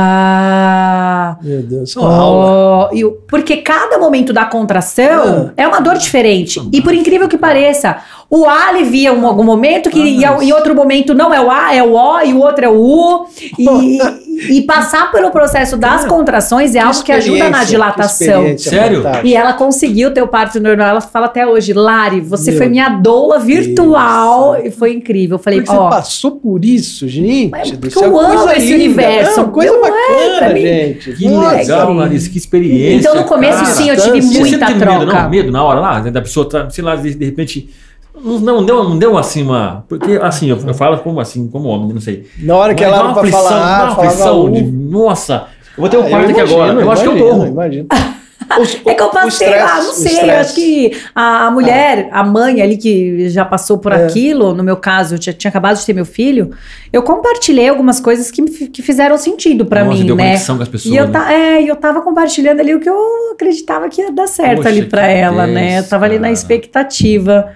Ah, Meu Deus, isso é uma aula. E porque cada momento da contração Ah. é uma dor diferente. E por incrível que pareça, o A alivia em algum momento, que Ah, e, em outro momento não é o A, é o O, e o outro é o U. E, e passar pelo processo das contrações é algo que ajuda na dilatação. Sério? fantástica. E ela conseguiu ter o parto normal. Ela fala até hoje, Lari, você Meu foi minha doula virtual. Deus. E foi incrível. Eu falei, Porque você ó. passou por isso, gente. Mas porque eu amo coisa esse linda. universo. Não, coisa é bacana, mim. gente. que Nossa. legal, Larissa, que experiência. Então, no começo, cara. sim, eu tive Você muita troca. medo, não? Medo na hora lá, né, da pessoa, sei lá, de repente. Não, não deu, não deu assim uma. Porque assim, eu, eu falo como assim, como homem, não sei. Na hora que ela era pra aflição, falar, dá uma aflição de, Nossa, eu vou ter um Ah, parto aqui agora. Eu acho que eu morro. Imagino. Os- É que eu passei lá, não sei. Acho que a, a mulher, a mãe ali que já passou por É. aquilo, no meu caso, eu tinha, tinha acabado de ter meu filho, eu compartilhei algumas coisas que, que fizeram sentido pra Nossa, mim, deu né? conexão com as pessoas. E eu, né? ta, é, eu tava compartilhando ali o que eu acreditava que ia dar certo Poxa, ali pra que ela, né? Eu 10, tava ali na cara. expectativa.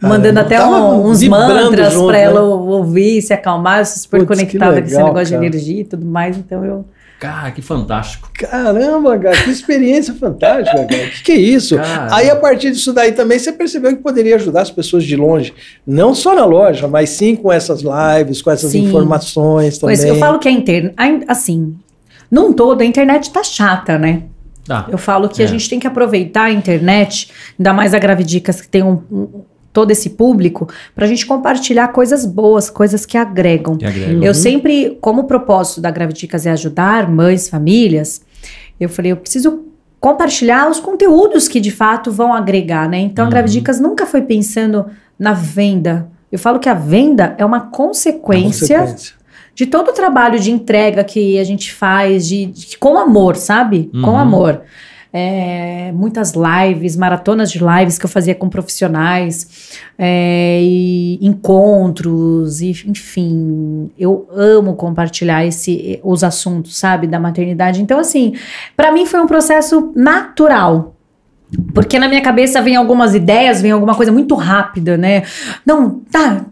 Caramba, mandando até um- uns mantras junto, pra né? ela ouvir, se acalmar. Eu sou super Putz, que conectada com esse legal, negócio cara. de energia e tudo mais. Então eu Cara, que fantástico. Caramba, cara, que experiência fantástica, cara. Que que é isso? Cara. Aí, a partir disso daí também, você percebeu que poderia ajudar as pessoas de longe. Não só na loja, mas sim com essas lives, com essas Sim. informações também. Pois eu falo que a internet, assim, num todo, a internet tá chata, né? Tá. Eu falo que É. a gente tem que aproveitar a internet, ainda mais a Gravidicas que tem um, um- todo esse público, para a gente compartilhar coisas boas, coisas que agregam. Que agrega. Eu sempre, como o propósito da Gravidicas é ajudar mães, famílias, eu falei, eu preciso compartilhar os conteúdos que de fato vão agregar, né? Então Uhum. a Gravidicas nunca foi pensando na venda. Eu falo que a venda é uma consequência, Consequência. de todo o trabalho de entrega que a gente faz, de, de- com amor, sabe? Com Uhum. amor. É, muitas lives, maratonas de lives que eu fazia com profissionais, é, e encontros, e, enfim, eu amo compartilhar esse, os assuntos, sabe, da maternidade. Então, assim, para mim foi um processo natural. Porque na minha cabeça vem algumas ideias, vem alguma coisa muito rápida, né? Não, tá,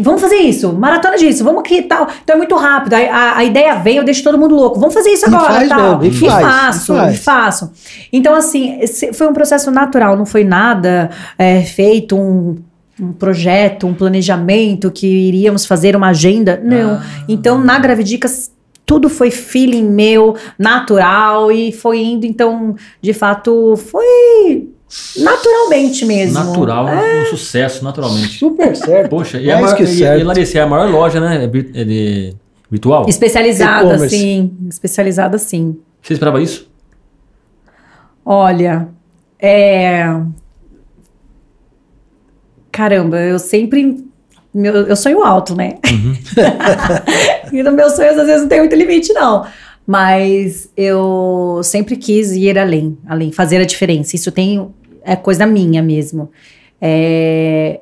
Vamos fazer isso, maratona disso, vamos aqui e tal. Então é muito rápido. A, a- a ideia vem, eu deixo todo mundo louco. Vamos fazer isso E agora. faz tal. mesmo, e faz, faço, e faz. e faço. Então, assim, esse foi um processo natural, não foi nada é, feito, um, um projeto, um planejamento que iríamos fazer uma agenda. Não. Ah. Então, na Gravidicas, tudo foi feeling meu, natural, e foi indo. Então, de fato, foi naturalmente mesmo. Natural, É. um sucesso, naturalmente. Super certo. Poxa, e, a Mais maior, que e, certo. e Larissa, é a maior loja, né? é de virtual? Especializada, sim. Especializada, sim. Você esperava isso? Olha, é. Caramba, eu sempre. meu- eu sonho alto, né? e nos meus sonhos, às vezes, não tem muito limite, não. Mas eu sempre quis ir além, além, fazer a diferença. Isso tem. É coisa minha mesmo. É,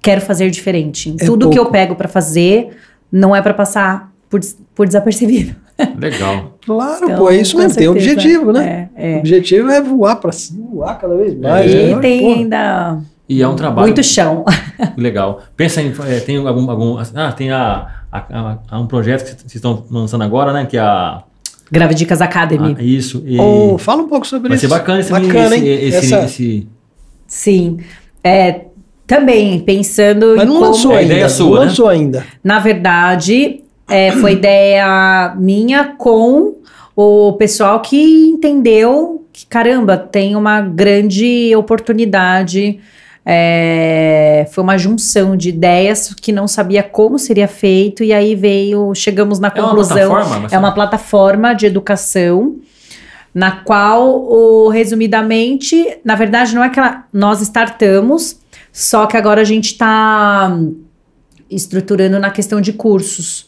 quero fazer diferente. É Tudo que eu pouco. pego pra fazer não é pra passar por, por desapercebido. Legal. Claro, Então, pô, é isso mesmo. Tem um objetivo, né? É, O é. objetivo é voar para cima, voar cada vez mais. É. E né? tem Pô, ainda E é um trabalho muito chão. legal. Pensa em. é, tem algum. algum ah, tem a, a- a- a um projeto que vocês estão lançando agora, né? Que é a. Gravidicas Academy. a- isso. E Ô, fala um pouco sobre vai isso. ser bacana esse, Bacana, esse, hein? esse, Essa- esse- Sim. É, também pensando Mas em não como, lançou É a ainda. ideia sua, não né? lançou ainda. na verdade, é, foi ideia minha com o pessoal que entendeu que, caramba, tem uma grande oportunidade. É, foi uma junção de ideias que não sabia como seria feito, e aí veio, chegamos na É uma conclusão. plataforma? É uma plataforma de educação na qual, o, resumidamente, na verdade, não é que ela- nós startamos, só que agora a gente está estruturando na questão de cursos.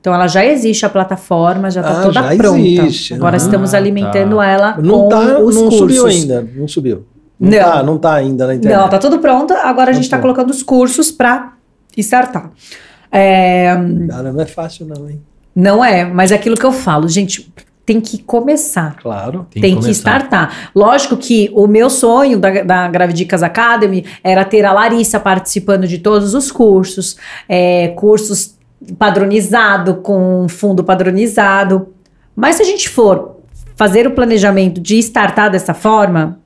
Então, ela já existe a plataforma, já está Ah, toda já pronta. existe. Agora Ah, estamos alimentando tá. ela Não, com tá, os não cursos. subiu ainda. Não subiu. Não, Não. Tá, não tá ainda na internet. Não, tá tudo pronto. Agora a gente está Tá. colocando os cursos para startar. É, Cara, não é fácil não, hein? não é, mas é aquilo que eu falo, gente, tem que começar. Claro. Tem, que, começar. startar. Lógico que o meu sonho da, da Gravidicas Academy era ter a Larissa participando de todos os cursos, é, cursos padronizado, com fundo padronizado. Mas se a gente for fazer o planejamento de startar dessa forma,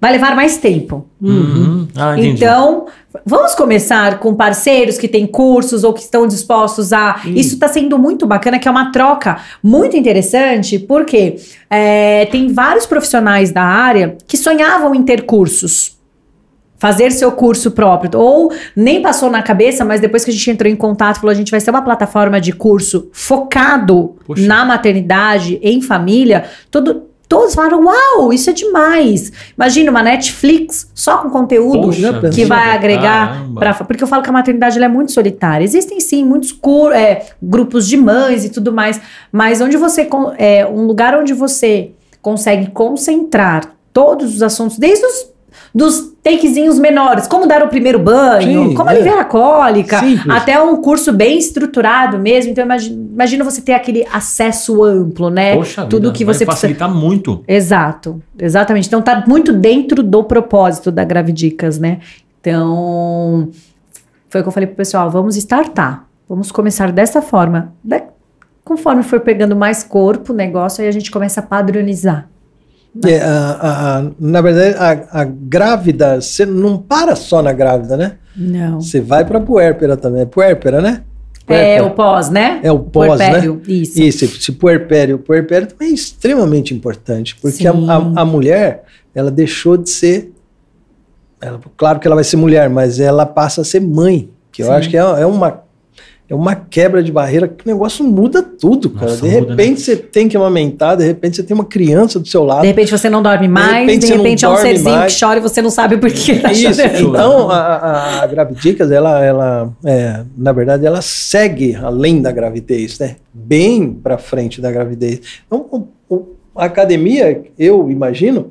vai levar mais tempo. Uhum. Ah, entendi. Então, vamos começar com parceiros que têm cursos ou que estão dispostos a. Isso está sendo muito bacana, que é uma troca muito interessante, porque é, tem vários profissionais da área que sonhavam em ter cursos. Fazer seu curso próprio. Ou nem passou na cabeça, mas depois que a gente entrou em contato, falou: a gente vai ser uma plataforma de curso focado Poxa. na maternidade, em família. Todo, todos falaram: uau, isso é demais. Imagina uma Netflix só com conteúdo Poxa que vai agregar para porque eu falo que a maternidade é muito solitária. Existem sim muitos é, grupos de mães e tudo mais, mas onde você é um lugar onde você consegue concentrar todos os assuntos, desde os dos takezinhos menores, como dar o primeiro banho, Sim, como é. aliviar a cólica, Simples. até um curso bem estruturado mesmo. Então imagina, você ter aquele acesso amplo, né? Poxa Tudo vida, que vai você precisa facilitar muito. Exato, exatamente. Então tá muito dentro do propósito da Gravidicas, né? Então, foi o que eu falei pro pessoal, vamos startar. Vamos começar dessa forma. Da- conforme for pegando mais corpo o negócio, aí a gente começa a padronizar. É, a- a- na verdade, a, a grávida, você não para só na grávida, né? Não. Você vai para puérpera também. É puérpera, né? É o pós, né? É o pós, né? Puerpério, Isso. Isso, esse puerpério. O puerpério também é extremamente importante, porque a, a- a mulher, ela deixou de ser. ela- claro que ela vai ser mulher, mas ela passa a ser mãe, que eu Sim. acho que é, é uma. É uma quebra de barreira que o negócio muda tudo, cara. Nossa, de muda, repente você tem que amamentar, de repente você tem uma criança do seu lado. De repente você não dorme mais, de repente repente, você não é um serzinho mais. que chora e você não sabe por que tá Isso, chorando. então a, a, a gravidicas, ela, ela é, na verdade, ela segue além da gravidez, né? Bem para frente da gravidez. Então, o- o- a academia, eu imagino,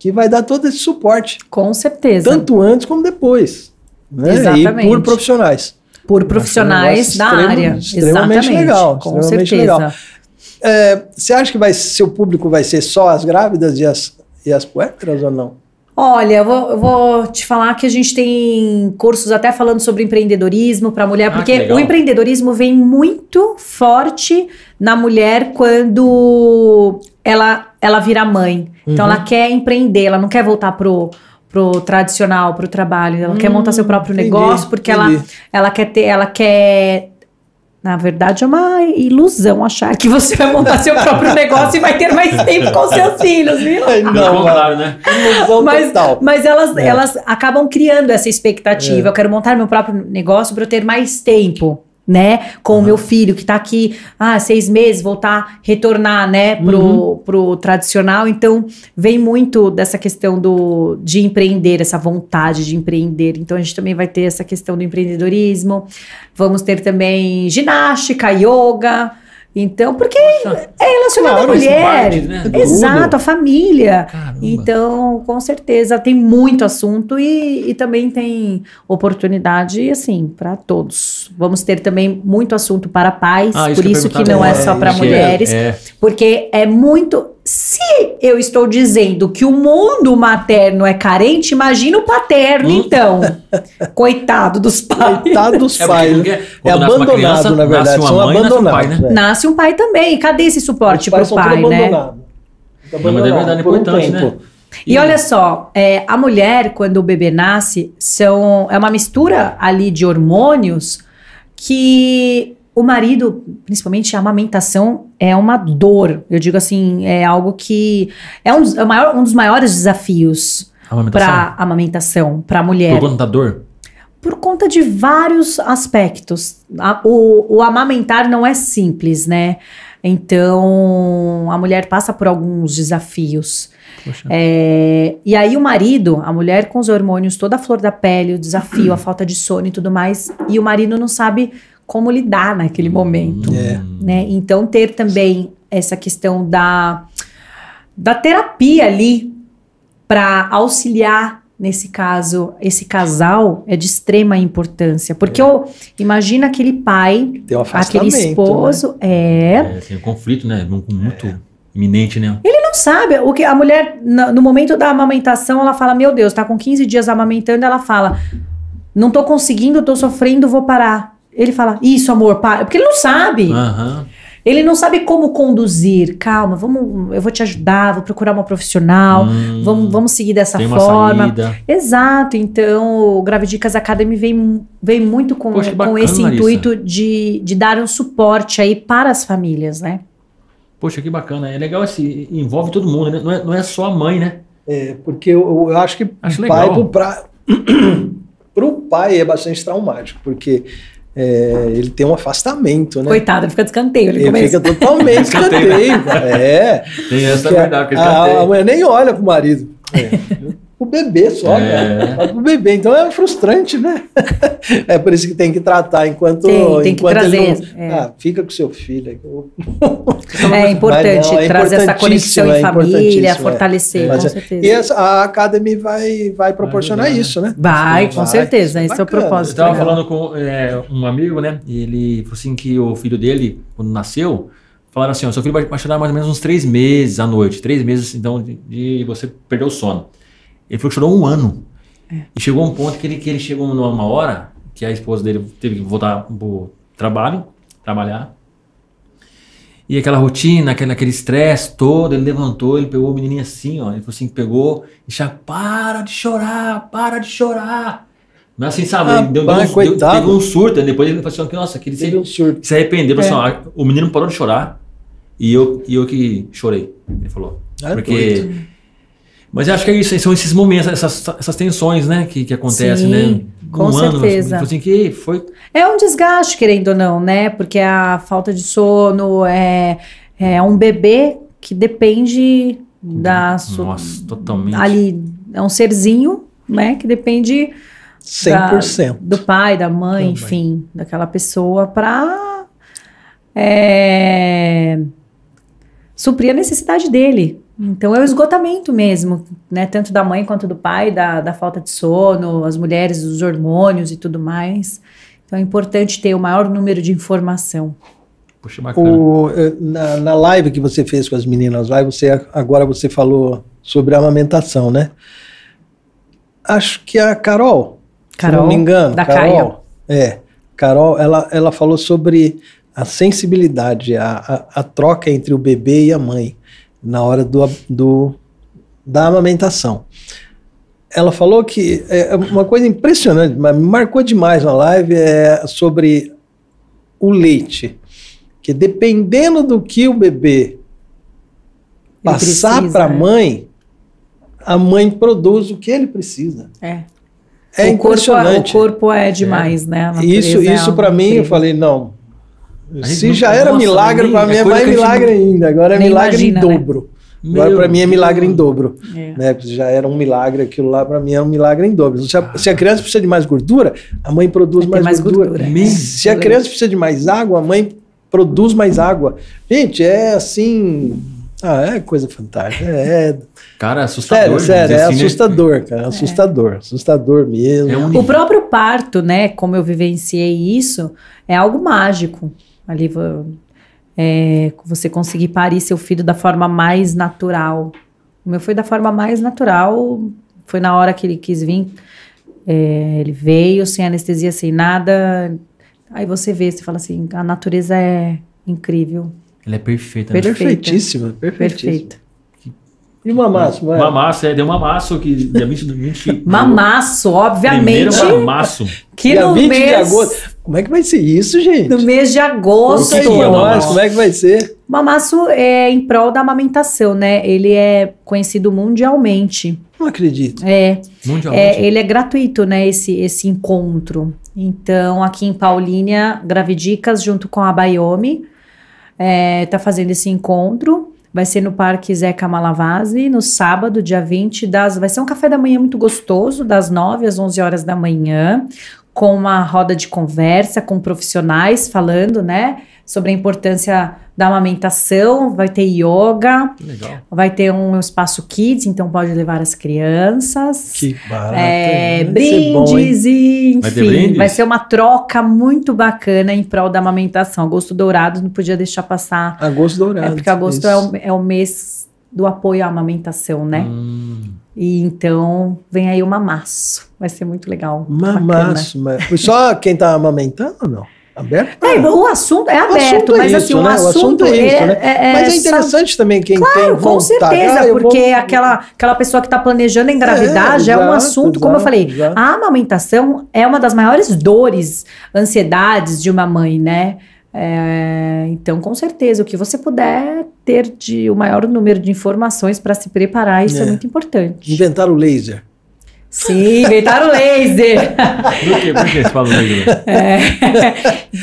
que vai dar todo esse suporte, Com certeza. tanto antes como depois. Né? Exatamente. E por profissionais. Por profissionais um da negócio área. extremo- extremamente Exatamente. legal, Com extremamente certeza. legal. É, você acha que vai, seu público vai ser só as grávidas e as, e as puérperas ou não? Olha, eu vou, eu vou te falar que a gente tem cursos até falando sobre empreendedorismo para mulher, Ah, que porque o empreendedorismo vem muito forte na mulher quando ela, ela vira mãe. Então Uhum. ela quer empreender, ela não quer voltar pro pro tradicional, pro trabalho, ela quer Hum, montar seu próprio entendi, negócio porque ela entendi. ela quer ter, ela quer na verdade, é uma ilusão achar que você vai montar seu próprio negócio e vai ter mais tempo com seus filhos, viu? Não, contrário, né? ilusão Mas, total. mas elas, É. elas acabam criando essa expectativa. Eu quero montar meu próprio negócio para eu ter mais tempo, né? Com o meu filho que tá aqui, ah, seis meses, voltar, retornar, né, pro, Uhum. pro tradicional. Então, vem muito dessa questão do, de empreender, essa vontade de empreender. Então, a gente também vai ter essa questão do empreendedorismo. Vamos ter também ginástica, yoga. Então, porque é relacionado Claro, à mulher. parte, né? Exato, a família. Caramba. Então, com certeza, tem muito assunto e, e também tem oportunidade, assim, para todos. Vamos ter também muito assunto para pais, Ah, por que isso que perguntar não é agora. só para É, mulheres, É, porque é muito. Se eu estou dizendo que o mundo materno é carente, imagina o paterno, Hum. então. Coitado dos pais. Coitado dos é pais. É uma abandonado, criança, na verdade. nasce uma São mãe, nasce um abandonados. pai, né? é. Nasce um pai também. Cadê esse suporte para o pai, né? abandonados. Não, mas é verdade, é por um importante, tempo. né? E olha só, é, a mulher, quando o bebê nasce, são, é uma mistura ali de hormônios que o marido, principalmente a amamentação, é uma dor. Eu digo assim, é algo que é um dos, é maior- um dos maiores desafios para amamentação, para a mulher. Por conta da dor? Por conta de vários aspectos. A- o, o amamentar não é simples, né? Então, a mulher passa por alguns desafios. Poxa. É, e aí, o marido, a mulher com os hormônios, toda a flor da pele, o desafio, a falta de sono e tudo mais, e o marido não sabe como lidar naquele momento. É. Né? Então, ter também essa questão da, da terapia ali para auxiliar, nesse caso, esse casal é de extrema importância. Porque eu imagina aquele pai, um aquele afastamento. esposo, é, É, tem um conflito, né? Muito, muito iminente, né? Ele não sabe. O que a mulher, na- no momento da amamentação, ela fala: Meu Deus, tá com 15 dias amamentando. Ela fala: Não tô conseguindo, tô sofrendo, vou parar. Ele fala: Isso, amor, para. Porque ele não sabe. Aham. Ele não sabe como conduzir. Calma, vamos, eu vou te ajudar, vou procurar uma profissional. Hum, Vamos, vamos seguir dessa forma. saída. Exato, então o Gravidicas Academy vem, vem muito com, Poxa, que com bacana, esse Larissa. intuito de, de dar um suporte aí para as famílias, né? Poxa, que bacana. É legal esse. Envolve todo mundo, né? Não é, não é só a mãe, né? É, porque eu, eu acho que Acho o pai legal. pro, pra, pro pai é bastante traumático, porque é, ele tem um afastamento, né? Coitado, ele fica de escanteio. Ele, Ele fica totalmente Escanteio, escanteio, cara. É. Tem essa Porque verdade, porque a, a mulher nem olha pro marido. É. O bebê só, É. cara. Olha pro bebê. Então é frustrante, né? É por isso que tem que tratar enquanto. Tem, tem que enquanto ele trazer, não- é. Ah, fica com seu filho. É importante Mas não, é trazer essa conexão em é família, é. fortalecer, com é- certeza. E essa, a Academy vai, vai proporcionar né? isso, né? Vai, com Vai, certeza. é Esse é o bacana. Eu propósito. tava legal. falando com é, um amigo, né? E ele falou assim que o filho dele, quando nasceu, falaram assim: ó, seu filho vai, vai chorar mais ou menos uns três meses à noite. Três meses, então, de, de você perder o sono. Ele falou que chorou um ano. E chegou um ponto que ele, que ele chegou numa hora que a esposa dele teve que voltar pro trabalho, trabalhar. E aquela rotina, aquele aquele estresse todo, ele levantou, ele pegou o menininho assim, ó. Ele falou assim, pegou e já, para de chorar, para de chorar. Mas assim, sabe, Ah, deu, pai, deu, um- teve um surto, depois ele falou assim, nossa, que ele Teve se, um surto. se arrependeu. É. Falou assim, ó, o menino parou de chorar e eu, e eu que chorei. Ele falou. Ah, Porque. doido. Mas eu acho que é isso, são esses momentos, essas, essas tensões, né, que, que acontecem, Sim, né? com Um ano, certeza. Assim, que foi. É um desgaste, querendo ou não, né? Porque a falta de sono é, é um bebê que depende da sua. Nossa, totalmente. Ali, é um serzinho, né? Que depende 100%. do pai, da mãe, Também. enfim, daquela pessoa para é, suprir a necessidade dele. Então é o esgotamento mesmo, né? Tanto da mãe quanto do pai, da, da falta de sono, as mulheres, os hormônios e tudo mais. Então é importante ter o maior número de informação. Poxa, bacana. O, eh, na, na live que você fez com as meninas lá, você, agora você falou sobre a amamentação, né? Acho que a Carol, se Carol, não me engano, da Carol, é, Carol, ela, ela falou sobre a sensibilidade, a, a, a troca entre o bebê e a mãe na hora do, do da amamentação. Ela falou que é uma coisa impressionante, mas me marcou demais na live é sobre o leite, que dependendo do que o bebê passar para a né? mãe, a mãe produz o que ele precisa. É. É o, corpo, impressionante. o corpo é demais, né? Isso, é isso algo para mim, eu incrível. falei, não. Se não- já era nossa, milagre, para mim é é mais a gente milagre ainda. Agora é nem milagre imagina, em né? dobro. Agora Meu para mim é milagre em dobro. É. Né? Porque Já era um milagre, aquilo lá para mim é um milagre em dobro. Se a, se a criança precisa de mais gordura, a mãe produz mais, mais gordura. gordura. Meu Se a criança precisa de mais água, a mãe produz mais água. Gente, é assim. Ah, é coisa fantástica. É, Cara, assustador. sério, sério, é assim, né? assustador, cara. Assustador, assustador mesmo. É um O próprio parto, né? Como eu vivenciei isso, é algo mágico. Ali é, você conseguir parir seu filho da forma mais natural. O meu foi da forma mais natural. Foi na hora que ele quis vir. É, ele veio sem anestesia, sem nada. Aí você vê, você fala assim: a natureza é incrível. Ele é perfeito. Né? Perfeitíssimo. Perfeito. E uma máxima? Uma massa, é, deu uma massa que dia 20, 20 Mamaço, obviamente. Primeiro mamaço. Que Dia no 20 mês, de agosto. Como é que vai ser isso, gente? no mês de agosto. Conta aí que é pra o nós, como é que vai ser? Mamaço é em prol da amamentação, né? Ele é conhecido mundialmente. Não acredito. É, Mundialmente. é, ele é gratuito, né? Esse, esse encontro. Então, aqui em Paulínia, Gravidicas, junto com a Bayomi, é, tá fazendo esse encontro. Vai ser no Parque Zeca Malavase, no sábado, dia 20, das, vai ser um café da manhã muito gostoso, das 9 às 11 horas da manhã, com uma roda de conversa com profissionais falando, né, sobre a importância da amamentação, vai ter yoga, legal. vai ter um espaço kids, então pode levar as crianças. Que barato. É? Vai bom, brindes e Vai ter enfim, brindes? vai ser uma troca muito bacana em prol da amamentação. Agosto Dourado não podia deixar passar. Agosto dourado. É porque agosto é o, é o mês do apoio à amamentação, né? Hum, E então vem aí o mamaço. Vai ser muito legal. Mamaço, mas só quem tá amamentando ou não? Aberto? É, o assunto é aberto, assunto é mas assim, o né? assunto, o assunto é isso, né? é- Mas é só- interessante também quem tem Claro, vontade. com certeza, Ah, eu vou- porque aquela, aquela pessoa que está planejando engravidar É, já é um exato, assunto, como eu exato, falei, exato. a amamentação é uma das maiores dores, ansiedades de uma mãe, né? É, então, com certeza, o que você puder ter de o maior número de informações para se preparar, isso é. É. muito importante. Inventaram o laser. Sim, inventaram o laser. por quê? Por que você fala mesmo? É,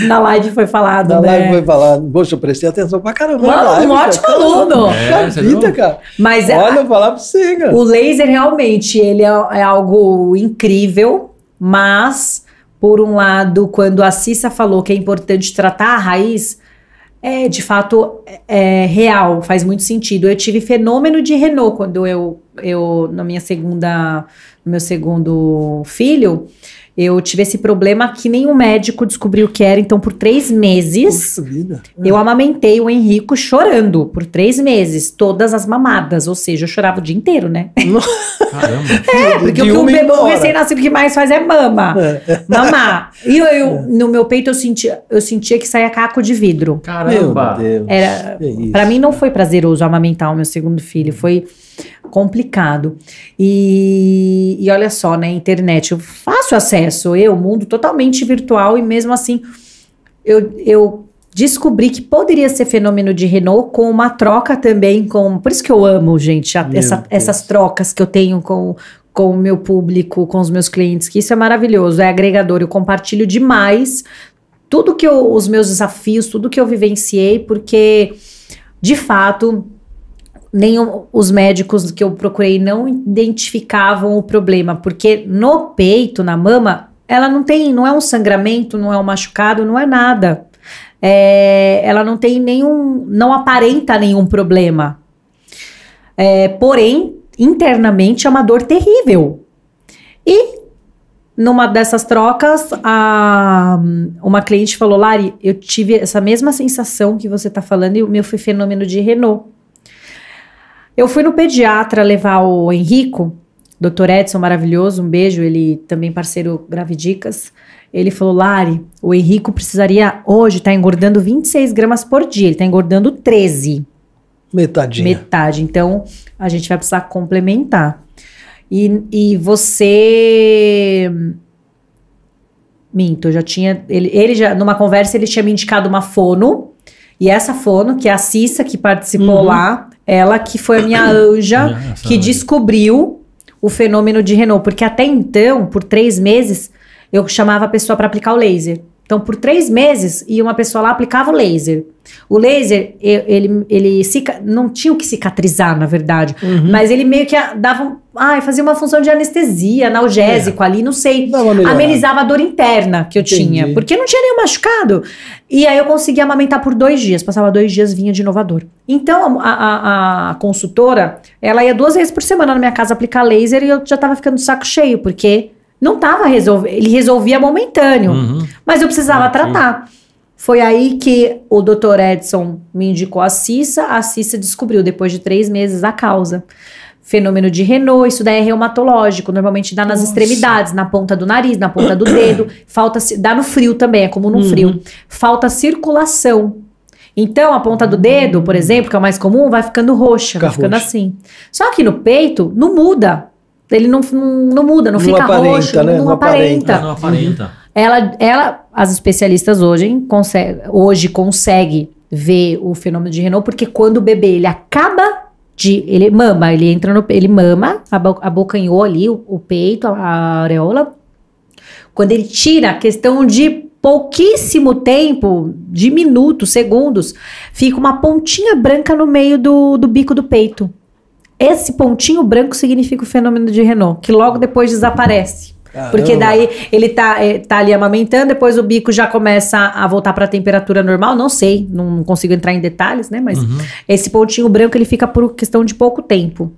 na live foi falado, Na né? live foi falar, poxa, eu prestei atenção pra caramba. Mano, live, um cara. ótimo aluno. É, você vida, cara. Mas é- Olha, eu vou falar pra você, cara. O laser realmente ele é, é algo incrível, mas por um lado, quando a Cissa falou que é importante tratar a raiz, é de fato é, é real, faz muito sentido. Eu tive fenômeno de Renault quando eu eu na minha segunda, no meu segundo filho, eu tive esse problema que nenhum médico descobriu o que era. Então, por três meses, eu amamentei o Henrico chorando por três meses, todas as mamadas. Ou seja, eu chorava o dia inteiro, né? Caramba. É, porque De o que o bebê recém-nascido que mais faz é mama. Mamar. E eu, eu- no meu peito eu sentia, eu sentia que saía caco de vidro. Meu Caramba. Deus. Era, Que isso. Pra mim não foi prazeroso amamentar o meu segundo filho, foi complicado. E, e olha só, né, internet, eu fácil acesso, eu, mundo totalmente virtual e mesmo assim eu, eu descobri que poderia ser fenômeno de Renault com uma troca também com, por isso que eu amo, gente, a- essa- essas trocas que eu tenho com com o meu público, com os meus clientes, que isso é maravilhoso, é agregador, eu compartilho demais tudo que eu, os meus desafios, tudo que eu vivenciei, porque de fato nenhum os médicos que eu procurei não identificavam o problema, porque no peito, na mama, ela não tem, não é um sangramento, não é um machucado, não é nada. É, ela não tem nenhum, não aparenta nenhum problema. É, porém, internamente é uma dor terrível. E numa dessas trocas, a, uma cliente falou: Lari, eu tive essa mesma sensação que você está falando e o meu foi fenômeno de Renault. Eu fui no pediatra levar o Henrico, Dr. Edson, maravilhoso, um beijo, ele também parceiro Gravidicas. Ele falou: Lari, o Henrico precisaria hoje estar engordando 26 gramas por dia, ele está engordando 13 Metadinha. metade. Então, a gente vai precisar complementar. E, e você. Minto, eu já tinha. Ele, ele já, numa conversa, ele tinha me indicado uma fono. E essa fono, que é a Cissa, que participou Uhum. lá, ela que foi a minha anja, que descobriu o fenômeno de Renault. Porque até então, por três meses, eu chamava a pessoa para aplicar o laser. Então, por três meses, ia uma pessoa lá aplicava o laser. O laser, e- ele, ele cica- não tinha o que cicatrizar, na verdade. Uhum. Mas ele meio que dava. Ai, fazia uma função de anestesia, analgésico ali, não sei. Amenizava a dor interna que eu Entendi. tinha. Porque não tinha nenhum machucado. E aí eu conseguia amamentar por dois dias. Passava dois dias, vinha de novo a dor. Então a, a- a consultora, ela ia duas vezes por semana na minha casa aplicar laser e eu já tava ficando de saco cheio, porque não tava resolvendo. Ele resolvia momentâneo. Uhum. Mas eu precisava Ah, sim. tratar. Foi aí que o Dr. Edson me indicou a Cissa. A Cissa descobriu, depois de três meses, a causa. Fenômeno de Renault, isso daí é reumatológico. Normalmente dá nas Nossa. extremidades, na ponta do nariz, na ponta do dedo. Falta, dá no frio também, é como no Uhum. frio. Falta circulação. Então, a ponta do dedo, por exemplo, que é o mais comum, vai ficando roxa, Fica vai ficando roxa. assim. Só que no peito, não muda. Ele não, não, não muda, não, Não fica aparenta, roxo, né? não, Não aparenta. aparenta. Ah, não aparenta. Ela, ela, as especialistas hoje, consegue, hoje consegue ver o fenômeno de Renault, porque quando o bebê ele acaba de. Ele mama, ele entra no. Ele mama, abo- abocanhou ali o, o peito, a, a areola. Quando ele tira, a questão de pouquíssimo tempo, de minutos, segundos, fica uma pontinha branca no meio do, do bico do peito. Esse pontinho branco significa o fenômeno de Renault, que logo depois desaparece. Porque Caramba. daí ele tá, eh, tá ali amamentando, depois o bico já começa a voltar para a temperatura normal. Não sei, não consigo entrar em detalhes, né? Mas Uhum. esse pontinho branco ele fica por questão de pouco tempo.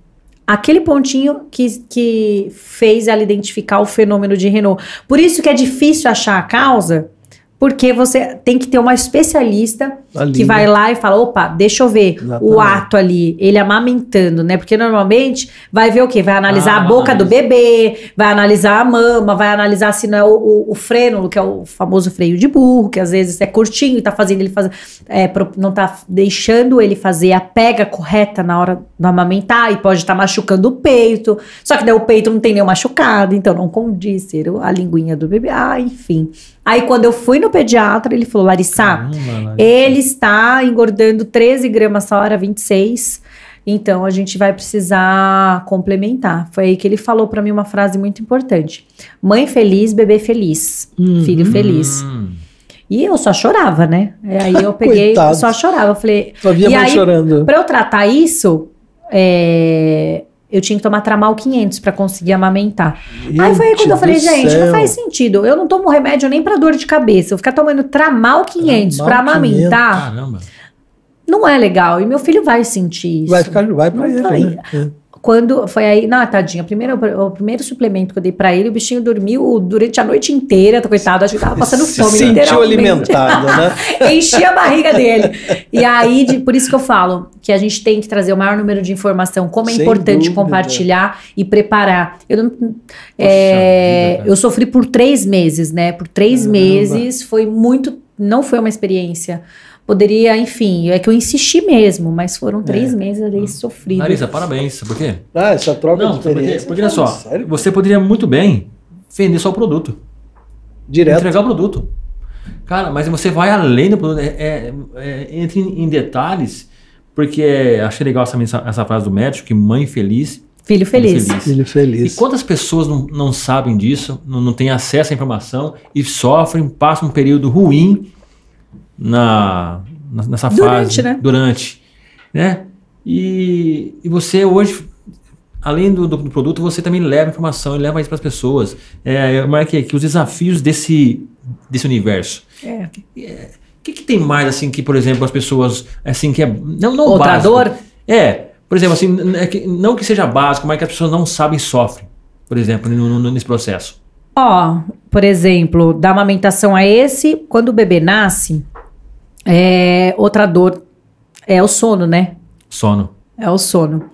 Aquele pontinho que, que fez ela identificar o fenômeno de Renault. Por isso que é difícil achar a causa, porque você tem que ter uma especialista Ali, que vai né? lá e fala: opa, deixa eu ver Exatamente. o ato ali, ele amamentando, né? Porque normalmente vai ver o quê? Vai analisar Ah, a boca do bebê, vai analisar a mama, vai analisar se não é o, o, o frênulo, que é o famoso freio de burro, que às vezes é curtinho e tá fazendo ele fazer. é, não tá deixando ele fazer a pega correta na hora do amamentar e pode estar machucando o peito. Só que daí o peito não tem nenhum machucado, então não condiz ser a linguinha do bebê. Ah, enfim. Aí quando eu fui no pediatra, ele falou: Larissa, Caramba, Larissa. ele está engordando 13 gramas a hora, 26. Então a gente vai precisar complementar. Foi aí que ele falou para mim uma frase muito importante: Mãe feliz, bebê feliz, Uhum. filho feliz. Hum. E eu só chorava, né? Aí eu peguei, só chorava. Eu falei, Só via E mãe aí, chorando. para eu tratar isso, é, eu tinha que tomar Tramal 500 para conseguir amamentar. Aí foi aí quando eu falei, gente, céu. não faz sentido. Eu não tomo remédio nem pra dor de cabeça. Eu ficar tomando Tramal 500 Tramal pra amamentar Caramba. não é legal. E meu filho vai sentir isso. Vai ficar, vai pra Não ele. vai. né? Quando foi aí, não, tadinha, primeiro, o primeiro suplemento que eu dei pra ele, o bichinho dormiu durante a noite inteira, coitado, acho que tava passando Se fome. sentiu alimentado, né? Enchi a barriga dele. E aí, de- por isso que eu falo que a gente tem que trazer o maior número de informação, como é Sem importante dúvida. compartilhar e preparar. Eu, não, é, vida, eu sofri por três meses, né? Por três meses foi muito. Não foi uma experiência. Poderia, enfim, é que eu insisti mesmo, mas foram três meses ali sofridos. Larissa, parabéns. Sabe por quê? Ah, essa troca Não, de experiência. Porque olha só, Sério? você poderia muito bem vender só o produto. Direto. Entregar o produto. Cara, mas você vai além do produto. É, é, é, entre em detalhes, porque é, achei legal essa, essa frase do médico, que mãe feliz. Filho feliz. Feliz. Filho E feliz. quantas pessoas não, não sabem disso, não, não têm acesso à informação e sofrem, passam um período ruim na, nessa Durante, fase. né? Durante. Né? E, e você hoje, além do, do- do produto, você também leva informação e leva isso para as pessoas. É, eu marquei aqui os desafios desse, desse universo. É. O que, que tem mais assim que, por exemplo, as pessoas assim que é não não Outra básico. dor? É, por exemplo, assim, é não que seja básico, mas que as pessoas não sabem e sofrem, por exemplo, no- no- nesse processo. Ó, por exemplo, da amamentação a esse, quando o bebê nasce, é, outra dor é o sono, né? Sono. É o sono.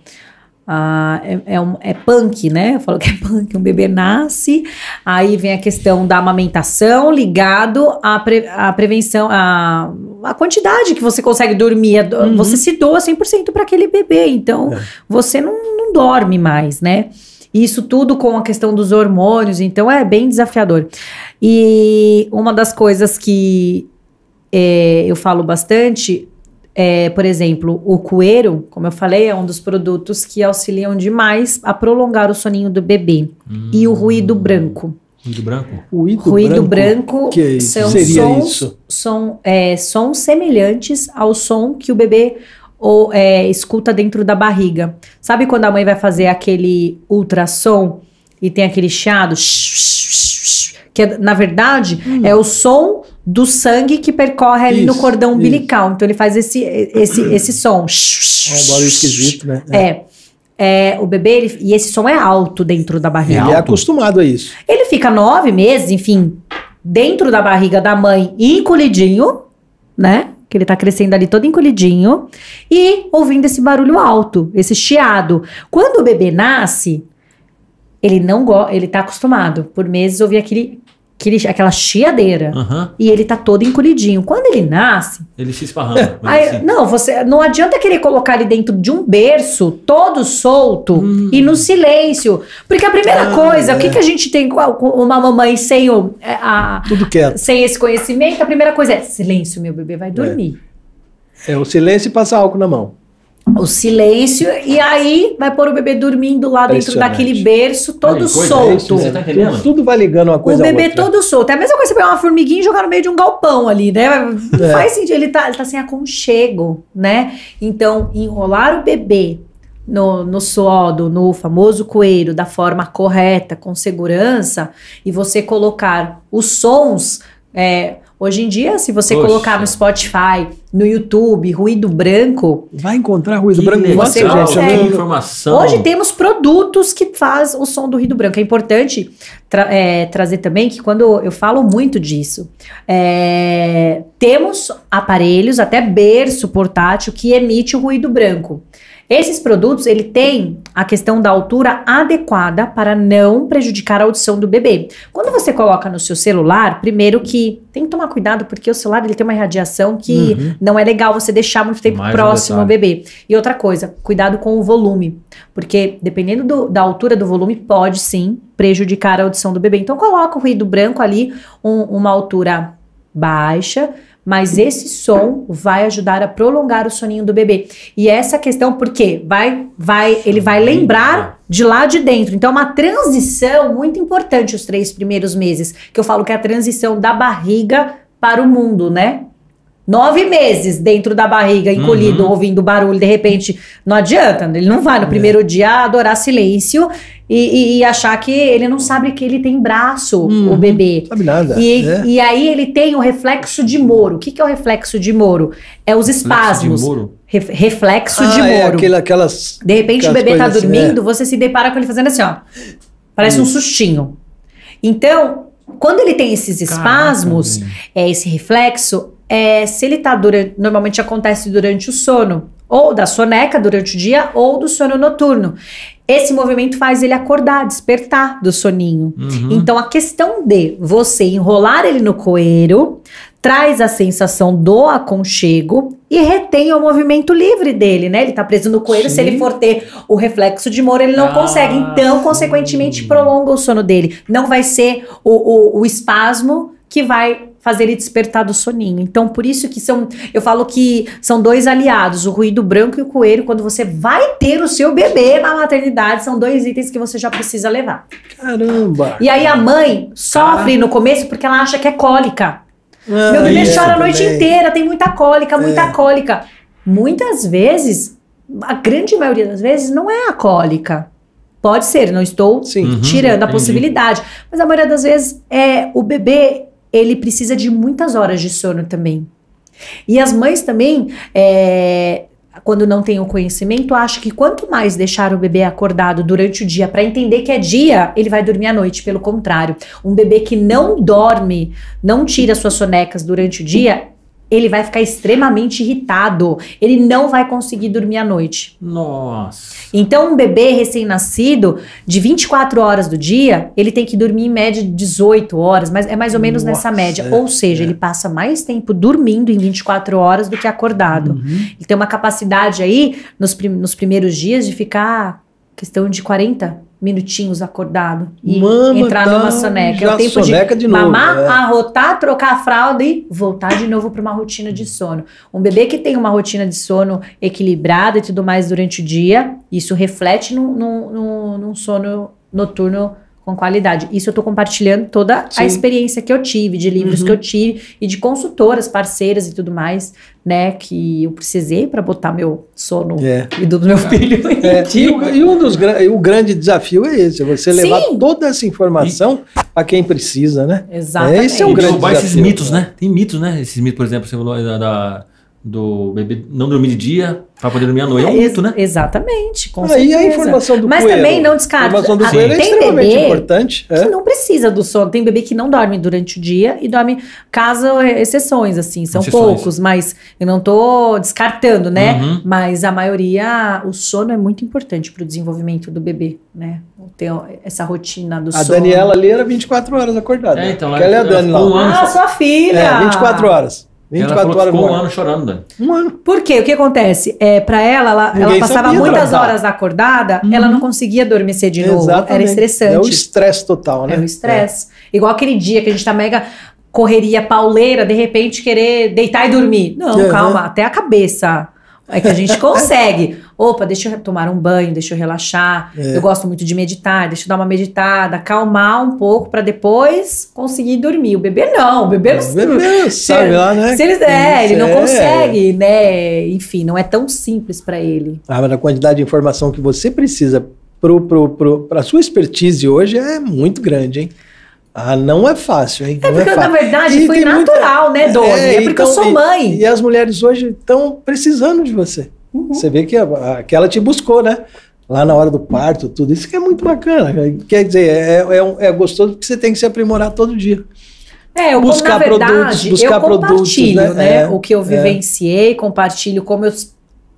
Ah, é, é, um- é punk, né? Eu falo que é punk. Um bebê nasce, aí vem a questão da amamentação ligado à, pre- à prevenção, à, à quantidade que você consegue dormir. A do- Você se doa 100% para aquele bebê, então você não, não dorme mais, né? Isso tudo com a questão dos hormônios, então é bem desafiador. E uma das coisas que é, eu falo bastante é, por exemplo, o coeiro, como eu falei, é um dos produtos que auxiliam demais a prolongar o soninho do bebê. E o ruído branco. Ruído branco? Ruído, Ruído branco, Que é isso? são Seria sons, isso? São, é, sons semelhantes ao som que o bebê ou, é, escuta dentro da barriga. Sabe quando a mãe vai fazer aquele ultrassom e tem aquele chiado? Que é, na verdade é o som do sangue que percorre ali no Isso, cordão isso. umbilical. Então ele faz esse, esse, esse som. É um barulho esquisito, né? É. É, o bebê, ele- e esse som é alto dentro da barriga. Ele é acostumado a isso. Ele fica nove meses, enfim, dentro da barriga da mãe, encolhidinho, né? Que ele tá crescendo ali todo encolhidinho, e ouvindo esse barulho alto, esse chiado. Quando o bebê nasce, ele não gosta, ele tá acostumado por meses a ouvir aquele, aquele, aquela chiadeira. Aham. E ele tá todo encolhidinho. Quando ele nasce, Ele se esparrama. Aí, assim. não, você não adianta querer colocar ele dentro de um berço todo solto e no silêncio. Porque a primeira Ah, coisa, é. o que, que a gente tem com uma mamãe sem, o, é, a- Tudo quieto. sem esse conhecimento? A primeira coisa é silêncio, meu bebê vai dormir. É o silêncio e passar álcool na mão. O silêncio, e aí vai pôr o bebê dormindo lá dentro daquele berço todo coisa, solto. é isso, você tá? Tudo, tudo vai ligando uma O coisa a bebê outra. todo solto. É a mesma coisa você pegar uma formiguinha e jogar no meio de um galpão ali, né? Não É. faz sentido. Ele tá, ele tá sem aconchego, né? Então, enrolar o bebê no, no suodo, no famoso coeiro, da forma correta, com segurança, e você colocar os sons. é, hoje em dia, se você Poxa. colocar no Spotify, no YouTube, ruído branco, Vai encontrar ruído branco. legal, você consegue. não- informação. Hoje temos produtos que faz o som do ruído branco. É importante tra- é, trazer também que quando eu falo muito disso, é, temos aparelhos, até berço portátil, que emite o ruído branco. Esses produtos, ele tem a questão da altura adequada para não prejudicar a audição do bebê. Quando você coloca no seu celular, primeiro que tem que tomar cuidado porque o celular ele tem uma radiação que Uhum. não é legal você deixar muito tempo Mais próximo ao bebê. E outra coisa, cuidado com o volume, porque dependendo do- da altura do volume, pode sim prejudicar a audição do bebê. Então coloca o ruído branco ali, um- uma altura baixa, mas esse som vai ajudar a prolongar o soninho do bebê. E essa questão, porque vai, vai, ele vai lembrar de lá de dentro. Então, é uma transição muito importante os três primeiros meses, que eu falo que é a transição da barriga para o mundo, né? Nove meses dentro da barriga, encolhido, Uhum. ouvindo barulho, de repente, não adianta. Ele não vai no primeiro dia adorar silêncio e, e- e achar que ele não sabe que ele tem braço, Uhum. o bebê. Sabe nada. E, é. e aí ele tem o reflexo de Moro. O que, que é o reflexo de Moro? É os Reflexo de espasmos. muro. Ref- reflexo de Ah, é moro. aquele, aquelas. De repente o aquelas bebê tá coisas assim, dormindo, você se depara com ele fazendo assim, ó. Parece um sustinho. Então, quando ele tem esses espasmos, velho. é esse reflexo, é, se ele tá durante. Normalmente acontece durante o sono, ou da soneca durante o dia, ou do sono noturno. Esse movimento faz ele acordar, despertar do soninho. Uhum. Então, a questão de você enrolar ele no coeiro traz a sensação do aconchego e retém o movimento livre dele, né? Ele tá preso no coeiro, se Sim. ele for ter o reflexo de Moro, ele não Ah, consegue. Então, sim. consequentemente, prolonga o sono dele. Não vai ser o, o, o espasmo que vai fazer ele despertar do soninho. Então, por isso que são, eu falo que são dois aliados, o ruído branco e o coeiro, quando você vai ter o seu bebê na maternidade, são dois itens que você já precisa levar. Caramba! E aí a mãe sofre no começo porque ela acha que é cólica. Ah, Meu bebê chora a noite também. inteira, tem muita cólica, muita É. cólica. Muitas vezes, a grande maioria das vezes, não é a cólica. Pode ser, não estou Sim. Uhum, tirando a entendi. possibilidade. Mas a maioria das vezes é o bebê, ele precisa de muitas horas de sono também. E as mães também, é, quando não têm o conhecimento, acham que quanto mais deixar o bebê acordado durante o dia para entender que é dia, ele vai dormir à noite. Pelo contrário, um bebê que não dorme, não tira suas sonecas durante o dia, ele vai ficar extremamente irritado. Ele não vai conseguir dormir à noite. Nossa. Então, um bebê recém-nascido, de 24 horas do dia, ele tem que dormir em média 18 horas, mas é mais ou menos nessa Nossa, média. é, ou seja, é. ele passa mais tempo dormindo em 24 horas do que acordado. Uhum. Ele tem uma capacidade aí, nos, prim- nos primeiros dias, de ficar questão de 40 minutinhos acordado e Mama, entrar tá, numa soneca. É o tempo soneca de, de novo, mamar, é. arrotar, trocar a fralda e voltar de novo para uma rotina de sono. Um bebê que tem uma rotina de sono equilibrada e tudo mais durante o dia, isso reflete num, num, num- num sono noturno com qualidade. Isso eu tô compartilhando toda Sim. a experiência que eu tive, de livros Uhum. que eu tive e de consultoras, parceiras e tudo mais, né, que eu precisei para botar meu sono É. e do meu filho em É, dia. e, e um dos e o grande desafio é esse, é você levar Sim. toda essa informação a quem precisa, né? Exatamente. Esse é um e grande derrubar esses desafio. mitos, né? Tem mitos, né? Esses mitos, por exemplo, você falou da, da- do bebê não dormir de dia para poder dormir à noite. É um mito, né? Exatamente, com Aí a certeza. informação do Mas coelho. também não A descarta. informação do Ah, coelho é tem extremamente bebê importante. que é. não precisa do sono. Tem bebê que não dorme durante o dia e dorme, caso é, exceções, assim, são Exceções. poucos, mas eu não tô descartando, né? Uhum. Mas a maioria, o sono é muito importante para o desenvolvimento do bebê, né? Ter essa rotina do A sono. Daniela ali era 24 horas acordada. É, então, Aquela é a ela Dani um lá. ano Ah, sua filha! É, 24 horas. Ela 24 falou que horas ficou um ano chorando, Dani. Um ano. Por quê? O que acontece? É, para ela, ela, ela passava sabia muitas tratar. horas acordada, ela não conseguia adormecer de novo. Era estressante. É o estresse total, né? É o estresse. Igual aquele dia que a gente tá mega correria pauleira, de repente querer deitar e dormir. Não, Uhum. calma, até a cabeça. É que a gente consegue. Opa, deixa eu tomar um banho, deixa eu relaxar. É. Eu gosto muito de meditar, deixa eu dar uma meditada, acalmar um pouco pra depois conseguir dormir. O bebê não, o bebê não É. Bebê, sabe lá, né? Se ele, é, ele não É. consegue, né? Enfim, não é tão simples pra ele. Ah, mas a quantidade de informação que você precisa para pro, pro, a sua expertise hoje é muito grande, hein? Ah, não é fácil, hein? É não porque, é na verdade, E foi tem muita- natural, né, Doni? É, porque eu então, sou e- mãe. E, as mulheres hoje estão precisando de você. Uhum. Você vê que, a, a- que ela te buscou, né? Lá na hora do parto, tudo. Isso que é muito bacana. Quer dizer, é, é, é gostoso porque você tem que se aprimorar todo dia. É, eu, Buscar na verdade, produtos, buscar eu compartilho, produtos, né? né? É, o que eu é. vivenciei, compartilho como eu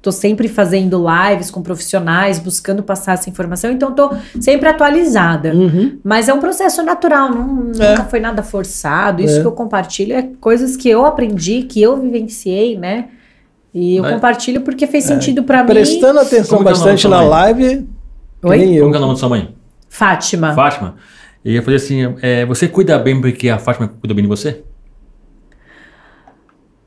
tô sempre fazendo lives com profissionais, buscando passar essa informação, então tô sempre atualizada. Uhum. Mas é um processo natural, não- É. nunca foi nada forçado. Isso É. que eu compartilho é coisas que eu aprendi, que eu vivenciei, né? E eu compartilho porque fez sentido pra mim. Prestando atenção Como é bastante na live. Oi? nem eu. Como que é o nome da sua mãe? Fátima. Fátima. E eu fazer assim, é, você cuida bem porque a Fátima cuida bem de você?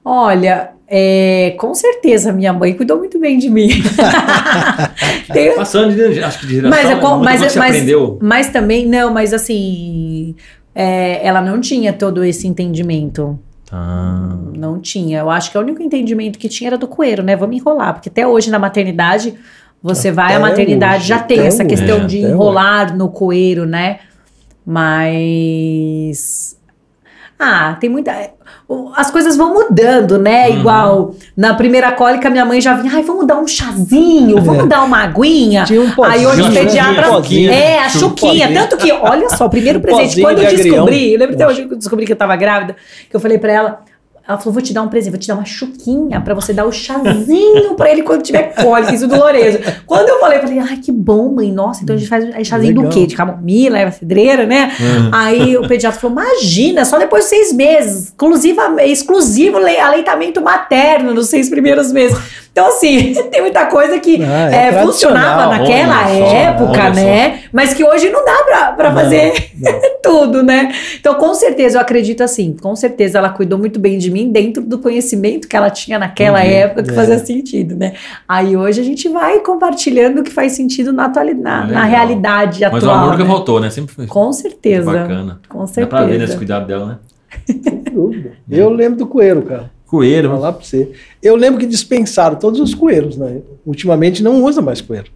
Olha, é, com certeza minha mãe cuidou muito bem de mim. Tem- Passando, de, acho que de geração, Mas, é né? mas, você mas, aprendeu. mas também, não, mas assim, é, ela não tinha todo esse entendimento. Tá. Não tinha. Eu acho que o único entendimento que tinha era do coeiro, né? Vamos enrolar, porque até hoje na maternidade, você vai à Até maternidade, hoje, já tem até essa hoje, questão de até enrolar no coeiro, né? Mas. Ah, tem muita. As coisas vão mudando, né? Uhum. Igual na primeira cólica, minha mãe já vinha, ai, vamos dar um chazinho, vamos É. dar uma aguinha. Tinha um pozinho, Aí hoje o né? pediatra. Um pozinho. É, a Um chuquinha. pozinho. Tanto que, olha só, o primeiro Um presente, quando eu descobri, eu lembro até hoje que eu descobri que eu tava grávida, que eu falei pra ela. Ela falou: vou te dar um presente, vou te dar uma chuquinha pra você dar o chazinho pra ele quando tiver cólica, isso doloroso. Quando eu falei, eu falei, ai, que bom, mãe. Nossa, então a gente faz chazinho do Legal. quê? De camomila, erva cidreira, né? Uhum. Aí o pediatra falou: imagina, só depois de seis meses, exclusiva, exclusivo le- aleitamento materno nos seis primeiros meses. Então, assim, tem muita coisa que Ah, é é, funcionava naquela só, época, né? Mas que hoje não dá pra, pra Não, fazer não. tudo, né? Então, com certeza, eu acredito assim, com certeza ela cuidou muito bem de mim dentro do conhecimento que ela tinha naquela Entendi. época que É. fazia sentido, né? Aí hoje a gente vai compartilhando o que faz sentido na, atualidade, na, realidade Mas o atual. amor nunca né? faltou, né? Sempre foi. Com certeza. Bacana. Com Dá pra ver nesse certeza. cuidado dela, né? Sem dúvida. Eu lembro do coelho, cara. Coelho. Vou falar pra você. Eu lembro que dispensaram todos os coelhos, né? Ultimamente não usa mais coelho.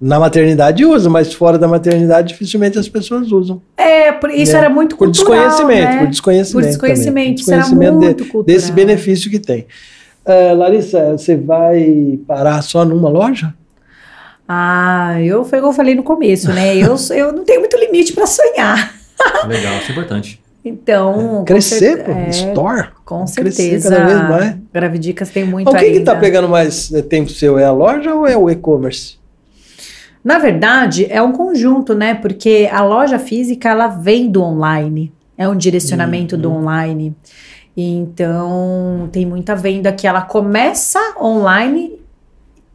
Na maternidade usa, mas fora da maternidade dificilmente as pessoas usam. É, por- isso É. era muito Por cultural, desconhecimento, né? por desconhecimento. Por desconhecimento, também. era Desconhecimento muito de- cultural. desse benefício que tem. Ah, Larissa, você vai parar só numa loja? Ah, eu foi o que eu falei no começo, né? Eu, eu não tenho muito limite para sonhar. Legal, isso é importante. Então, com Crescer, cer- pô, é, store. com crescer certeza. cada vez mais. Gravidicas tem muito O que está pegando mais eh, tempo seu? É a loja ou é o e-commerce? Na verdade, é um conjunto, né? Porque a loja física ela vem do online, é um direcionamento do Uhum. online. Então, tem muita venda que ela começa online,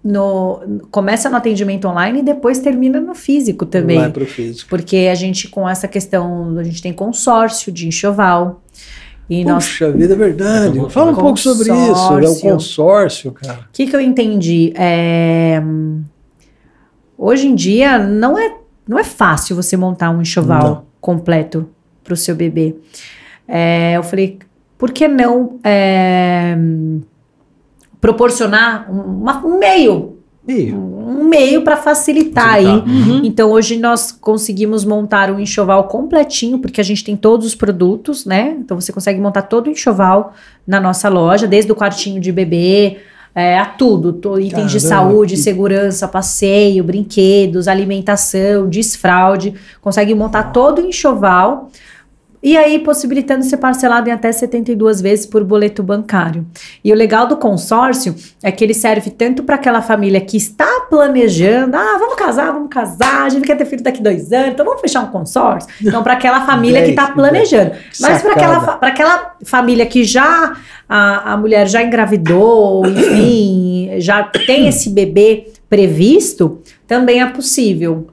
no, começa no atendimento online e depois termina no físico também. Vai para o físico. Porque a gente, com essa questão, a gente tem consórcio de enxoval. E nós Puxa vida, é verdade. É, Fala um pouco sobre isso. É o consórcio. consórcio, cara. O que, que eu entendi? É, Hoje em dia não é, não é fácil você montar um enxoval Não. completo para o seu bebê. É, eu falei, por que não é, proporcionar uma- um meio, Ih, um meio para facilitar aí Facilitar. Uhum. então hoje nós conseguimos montar um enxoval completinho, porque a gente tem todos os produtos, né? Então você consegue montar todo o enxoval na nossa loja, desde o quartinho de bebê, é, a tudo, to- itens de Caramba, saúde, que- segurança, passeio, brinquedos, alimentação, desfraude, consegue montar todo o enxoval. E aí, possibilitando ser parcelado em até 72 vezes por boleto bancário. E o legal do consórcio é que ele serve tanto para aquela família que está planejando, ah, vamos casar, vamos casar, a gente quer ter filho daqui dois anos, então vamos fechar um consórcio. Então, para aquela família que está planejando. Mas para aquela, pra aquela família que já, a, a mulher já engravidou, enfim, já tem esse bebê previsto, também é possível.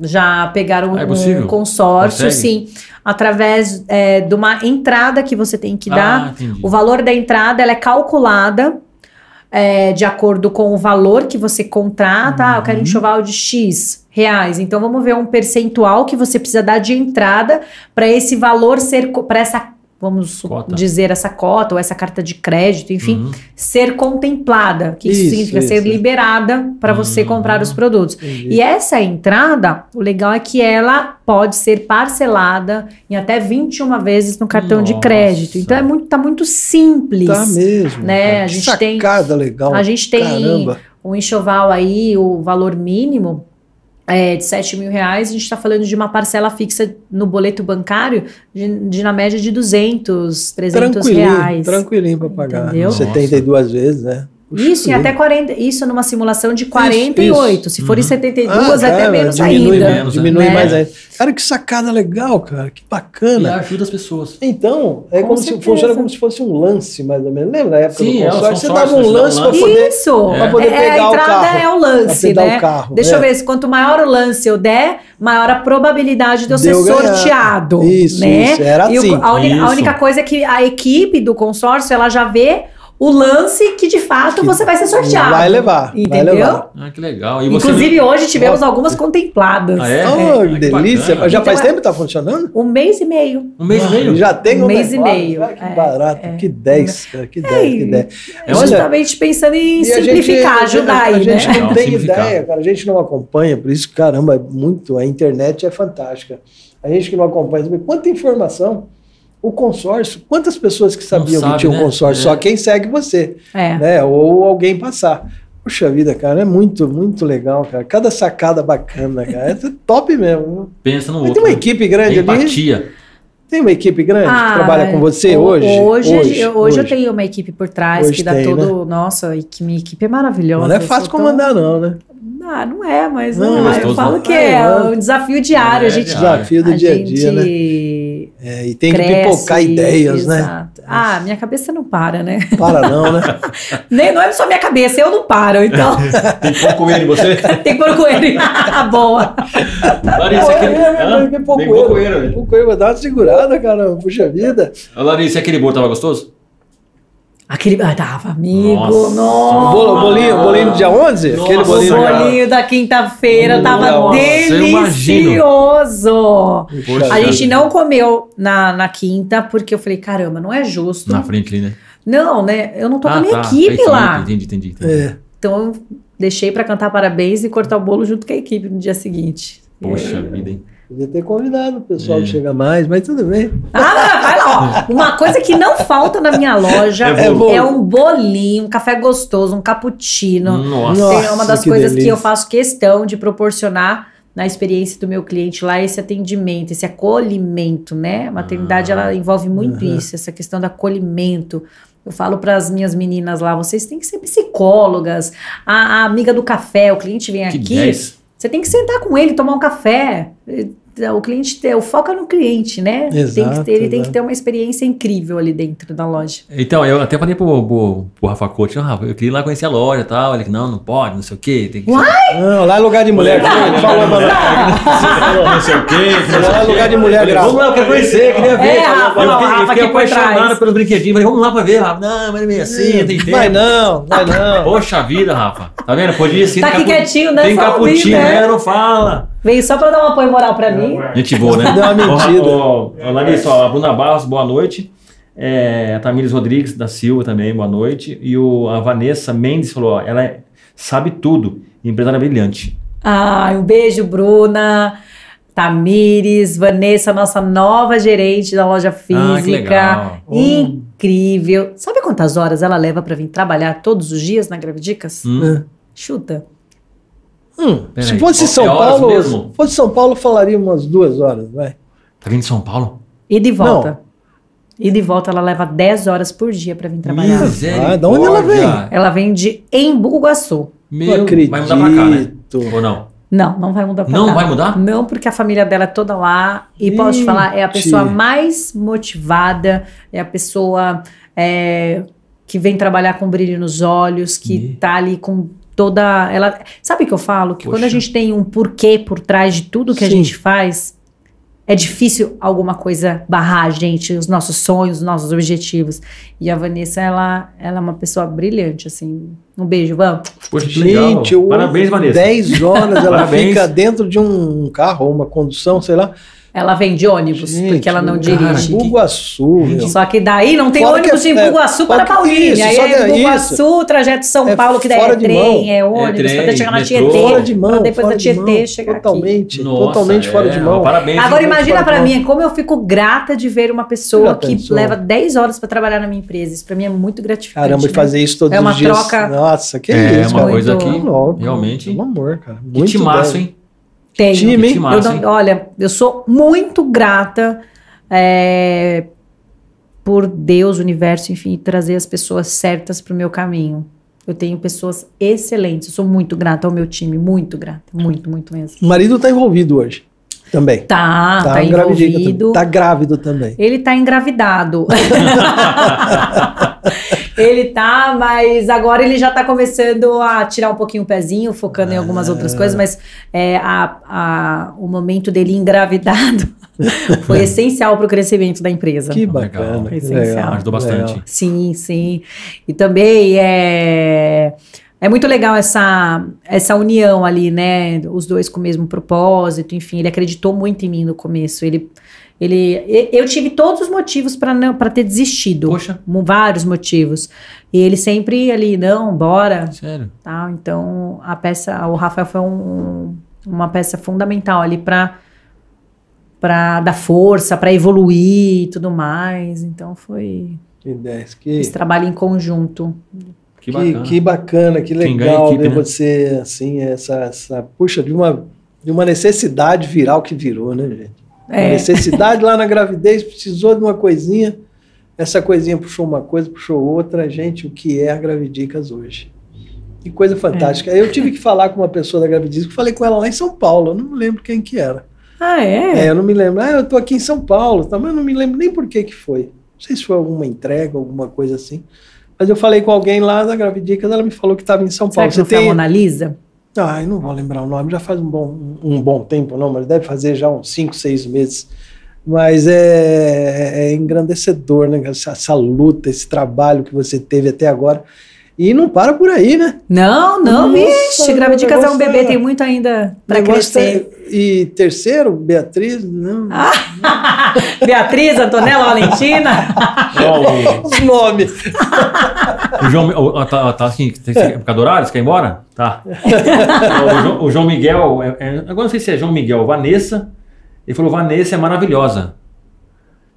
Já pegar um, Ah, é um consórcio, Consegue? sim, através é, de uma entrada que você tem que dar. Ah, entendi. O valor da entrada ela é calculada é, de acordo com o valor que você contrata. Ah, eu quero um Uhum. enxoval de X reais. Então vamos ver um percentual que você precisa dar de entrada para esse valor ser para essa vamos Cota. dizer essa cota ou essa carta de crédito, enfim, Uhum. ser contemplada. O que isso, Isso, significa? isso, ser liberada para você Uhum. comprar os produtos. E essa entrada, o legal é que ela pode ser parcelada em até 21 vezes no cartão de Nossa. crédito. Então é muito, tá muito simples. Tá mesmo. né, a gente tem- sacada legal. A gente tem Caramba. um enxoval aí, o valor mínimo é de 7 mil reais, a gente está falando de uma parcela fixa no boleto bancário de, de, na média de 200, 300 Tranquilinho, reais. tranquilinho para pagar. Entendeu? 72 vezes, né? Puxa Isso, em até 40, isso numa simulação de 48. Se for em Uhum. 72, Ah, até cara, menos diminui ainda. menos, né? Diminui né? mais ainda. Cara, que sacada legal, cara. Que E bacana. ajuda as pessoas. Então, é Com como se, funciona como se fosse um lance, mais ou menos. Lembra da época Sim, do é, o consórcio? Você consórcio, dava um você um lance para lance. poder, Isso! pra poder É, pegar a o entrada carro. é o pra lance, né? o carro. Deixa é. eu ver, se quanto maior o lance eu der, maior a probabilidade de eu De ser ganhar. sorteado. Isso, né? isso, era E o- assim. a, uni- a Isso. única coisa é que a equipe do consórcio, ela já vê o lance que de fato Que você vai ser sorteado. Vai levar, vai Entendeu? levar. Ah, que legal. E você Inclusive, hoje tivemos Ó. algumas contempladas. Ah, é? Oh, É. delícia. bacana. Já faz Então, é- tempo que tá funcionando? Um mês e meio. Um mês e meio? Já tem Um mês e meio. Ah, que É, barato. é. Que 10, cara. Que 10, que 10. É justamente pensando em E simplificar, gente- ajudar a, aí, a gente né? não Legal, tem ideia, cara. A gente não acompanha, por isso, caramba, é muito. A internet é fantástica. A gente que não acompanha, quanta informação o consórcio, quantas pessoas que sabiam sabe, que tinha um né? consórcio? É. Só quem segue você, É. né? Ou alguém passar. Puxa vida, cara, é muito, muito legal, cara. Cada sacada bacana, cara. É top mesmo. Pensa no Mas outro. tem uma né? equipe grande ali. Empatia. Tem uma equipe grande Ah, que trabalha com você ho- hoje? Hoje, Hoje, eu, hoje eu tenho uma equipe por trás Hoje que dá tem, todo. Nossa, e que minha equipe é maravilhosa. Não é fácil sou tão- comandar, não, né? Ah, não é, mas Não, não, é eu falo né? que É, é, é. um desafio diário. É, a gente. Desafio do a dia a dia, né? É, e tem que cresce, pipocar ideias, né? exato. Ah, minha cabeça não para, né? Para não, né? Nem, não é só minha cabeça, eu não paro, então Tem que pôr coelho em você? tem que pôr com ele. Boa. Larissa, aquele. É, é, é, que pouco Tem pouco erro. coelho, velho. Pouco erro, dá uma segurada, cara. Puxa vida. Larissa, aquele bolo tava gostoso? Aquele. Ah, tava, amigo. Nossa. Nossa. O o bolinho, o bolinho do dia 11? Aquele Nossa, O bolinho cara. bolinho da quinta-feira tava Nossa, delicioso. Poxa A gente não comeu na, na quinta, porque eu falei, caramba, não é justo. Na frente ali, né? Não, né? Eu não tô com a Ah, minha tá. equipe A lá. Entendi, entendi. entendi. É. Então eu deixei pra cantar parabéns e cortar o bolo junto com a equipe no dia seguinte. Poxa vida, hein? Podia ter convidado o pessoal É. que chega mais, mas tudo bem. Ah, vai lá, ó. Uma coisa que não falta na minha loja É é, bolo. um bolinho, um café gostoso, um cappuccino. Nossa. É uma das que coisas que delícia. eu faço questão de proporcionar na experiência do meu cliente lá, esse atendimento, esse acolhimento, né? A maternidade, Ah. ela envolve muito Uhum. isso, essa questão do acolhimento. Eu falo para as minhas meninas lá, vocês têm que ser psicólogas. A, a amiga do café, o cliente vem Que aqui, 10. você tem que sentar com ele, tomar um café. O cliente, o foco é no cliente, né? tem Exato, que ter, ele tem que ter uma experiência incrível ali dentro da loja. Então, eu até falei pro, pro, pro Rafa Couto, "Não, Rafa, eu queria ir lá conhecer a loja e tal. Ele, não, não pode, não sei o quê. Tem que Uai! Não, lá é lugar de mulher. Ele falou, mano. não sei o quê. não sei Lá é quê. lugar de mulher. Vamos lá, eu quero conhecer, queria ver. É, Rafa, eu não, fiquei, eu Rafa fiquei apaixonado pelos brinquedinhos. Falei, vamos lá pra ver, Rafa. Não, mas é meio assim, tem tempo. Vai não, vai não. Poxa vida, Rafa. Tá vendo? Podia sim. Tá tem aqui quietinho, né? Tem caputinho, né? né? Não fala. Veio só para dar um apoio moral para mim. Gente boa, né? Deu uma mentira. Ó, ó, Larissa, ó, a Bruna Barros, boa noite. É, a Tamires Rodrigues da Silva também, boa noite. E o, a Vanessa Mendes falou: ó, ela é- sabe tudo, empresária brilhante. Ai, um beijo, Bruna. Tamires, Vanessa, nossa nova gerente da loja física. Ah, que legal. Incrível. Sabe quantas horas ela leva para vir trabalhar todos os dias na Gravidicas? Hum, Chuta. Hum, se fosse São Paulo, mesmo? se fosse São Paulo, falaria umas duas horas, vai. Tá vindo de São Paulo? E de volta. E de volta ela leva 10 horas por dia para vir trabalhar. Ah, de onde ela vem? Ela vem de Embu Guaçu. Meu, Não acredito. vai mudar pra cá, né? Ou não? Não, não vai mudar pra Não cá. vai mudar? Não, porque a família dela é toda lá. E posso te falar, é a Gente. pessoa mais motivada, é a pessoa é, que vem trabalhar com brilho nos olhos, que Ih. tá ali com toda. Ela Sabe o que eu falo? Que quando a Poxa. gente tem um porquê por trás de tudo que a Sim. gente faz, é difícil alguma coisa barrar a gente, os nossos sonhos, os nossos objetivos. E a Vanessa, ela, ela é uma pessoa brilhante, assim. Um beijo, vamos. Poxa, legal. Gente, eu, Parabéns, Vanessa. 10 horas ela fica dentro de um carro ou uma condução, sei lá. Ela vem de ônibus, Gente, porque ela não cara, dirige. Bugaçu, meu. Só que daí não tem Fora ônibus que de é- Imbuguaçu é- para Paulínia. isso, Aí é que é trajeto São É Paulo, que daí é de trem, mão. é ônibus, trem, para chegar na. Tietê, Fora de mão, pra depois da de Tietê mão, chegar aqui. totalmente, Nossa, totalmente fora é, de mão. Parabéns. Agora imagina de mão. mim como eu fico grata de ver uma pessoa que pensou? leva 10 horas para trabalhar na minha empresa. Isso pra mim é muito gratificante. Caramba, de né? fazer isso todos É uma os dias. troca- Nossa, que É, isso, uma cara. coisa que realmente. Pelo amor, cara. Que Muito timaço, bem. hein? Tenho. Time, hein? Que Eu não- olha, eu sou muito grata é, por Deus, o universo, enfim, trazer as pessoas certas pro meu caminho. Eu tenho pessoas excelentes. Eu sou muito grata ao meu time, muito grata, muito, muito mesmo. O marido tá envolvido hoje. Também. Tá, tá, engravidado envolvido. também. Tá grávido também. Ele tá engravidado. ele tá, mas agora ele já tá começando a tirar um pouquinho o pezinho, focando em algumas outras Ah. coisas, mas é, a, a- o momento dele engravidado foi essencial pro crescimento da empresa. Que Legal. bacana. Essencial. legal, Ajudou bastante. legal. Sim, sim. E também é, é muito legal essa, essa união ali, né? Os dois com o mesmo propósito, enfim, ele acreditou muito em mim no começo. Ele, ele, eu tive todos os motivos para não para ter desistido. Poxa, Vários motivos. E ele sempre ali, não, bora, sério. tal. Então, a peça, o Rafael foi um- uma peça fundamental ali para para dar força, para evoluir e tudo mais. Então foi Que 10. Que, esse trabalho em conjunto. Que que, bacana. que bacana, que legal equipe, ver né? você, assim, essa, essa. Puxa, de uma, de uma necessidade viral que virou, né, gente? É. necessidade lá na gravidez, precisou de uma coisinha. Essa coisinha puxou uma coisa, puxou outra. Gente, o que é a Gravidicas hoje? Que coisa fantástica. Eu tive que falar com uma pessoa da Gravidicas, falei com ela lá em São Paulo, eu não me lembro quem que era. Ah, é? É, eu não me lembro. Ah, eu tô aqui em São Paulo, tá, mas eu não me lembro nem por que que foi. Não sei se foi alguma entrega, alguma coisa assim. Mas eu falei com alguém lá da Gravidicas, ela me falou que estava em São Será Paulo. que não foi a Mona Lisa? Ai, não vou lembrar o nome, já faz um bom, um bom tempo, não, mas deve fazer já uns 5, 6 meses. Mas é, é engrandecedor, né? Essa, essa luta, esse trabalho que você teve até agora. E não para por aí, né? Não, não, Nossa, vixe, Gravidicas é um negócio bebê, é- tem muito ainda para crescer. é- E terceiro, Beatriz, não. Beatriz, Antonella, Valentina. Os nomes. o, João. o- tá, tá assim, tem que ficar do horário? Você quer ir embora? Tá. o, João, o João Miguel. é- é- agora não sei se é João Miguel, Vanessa. Ele falou: Vanessa é maravilhosa.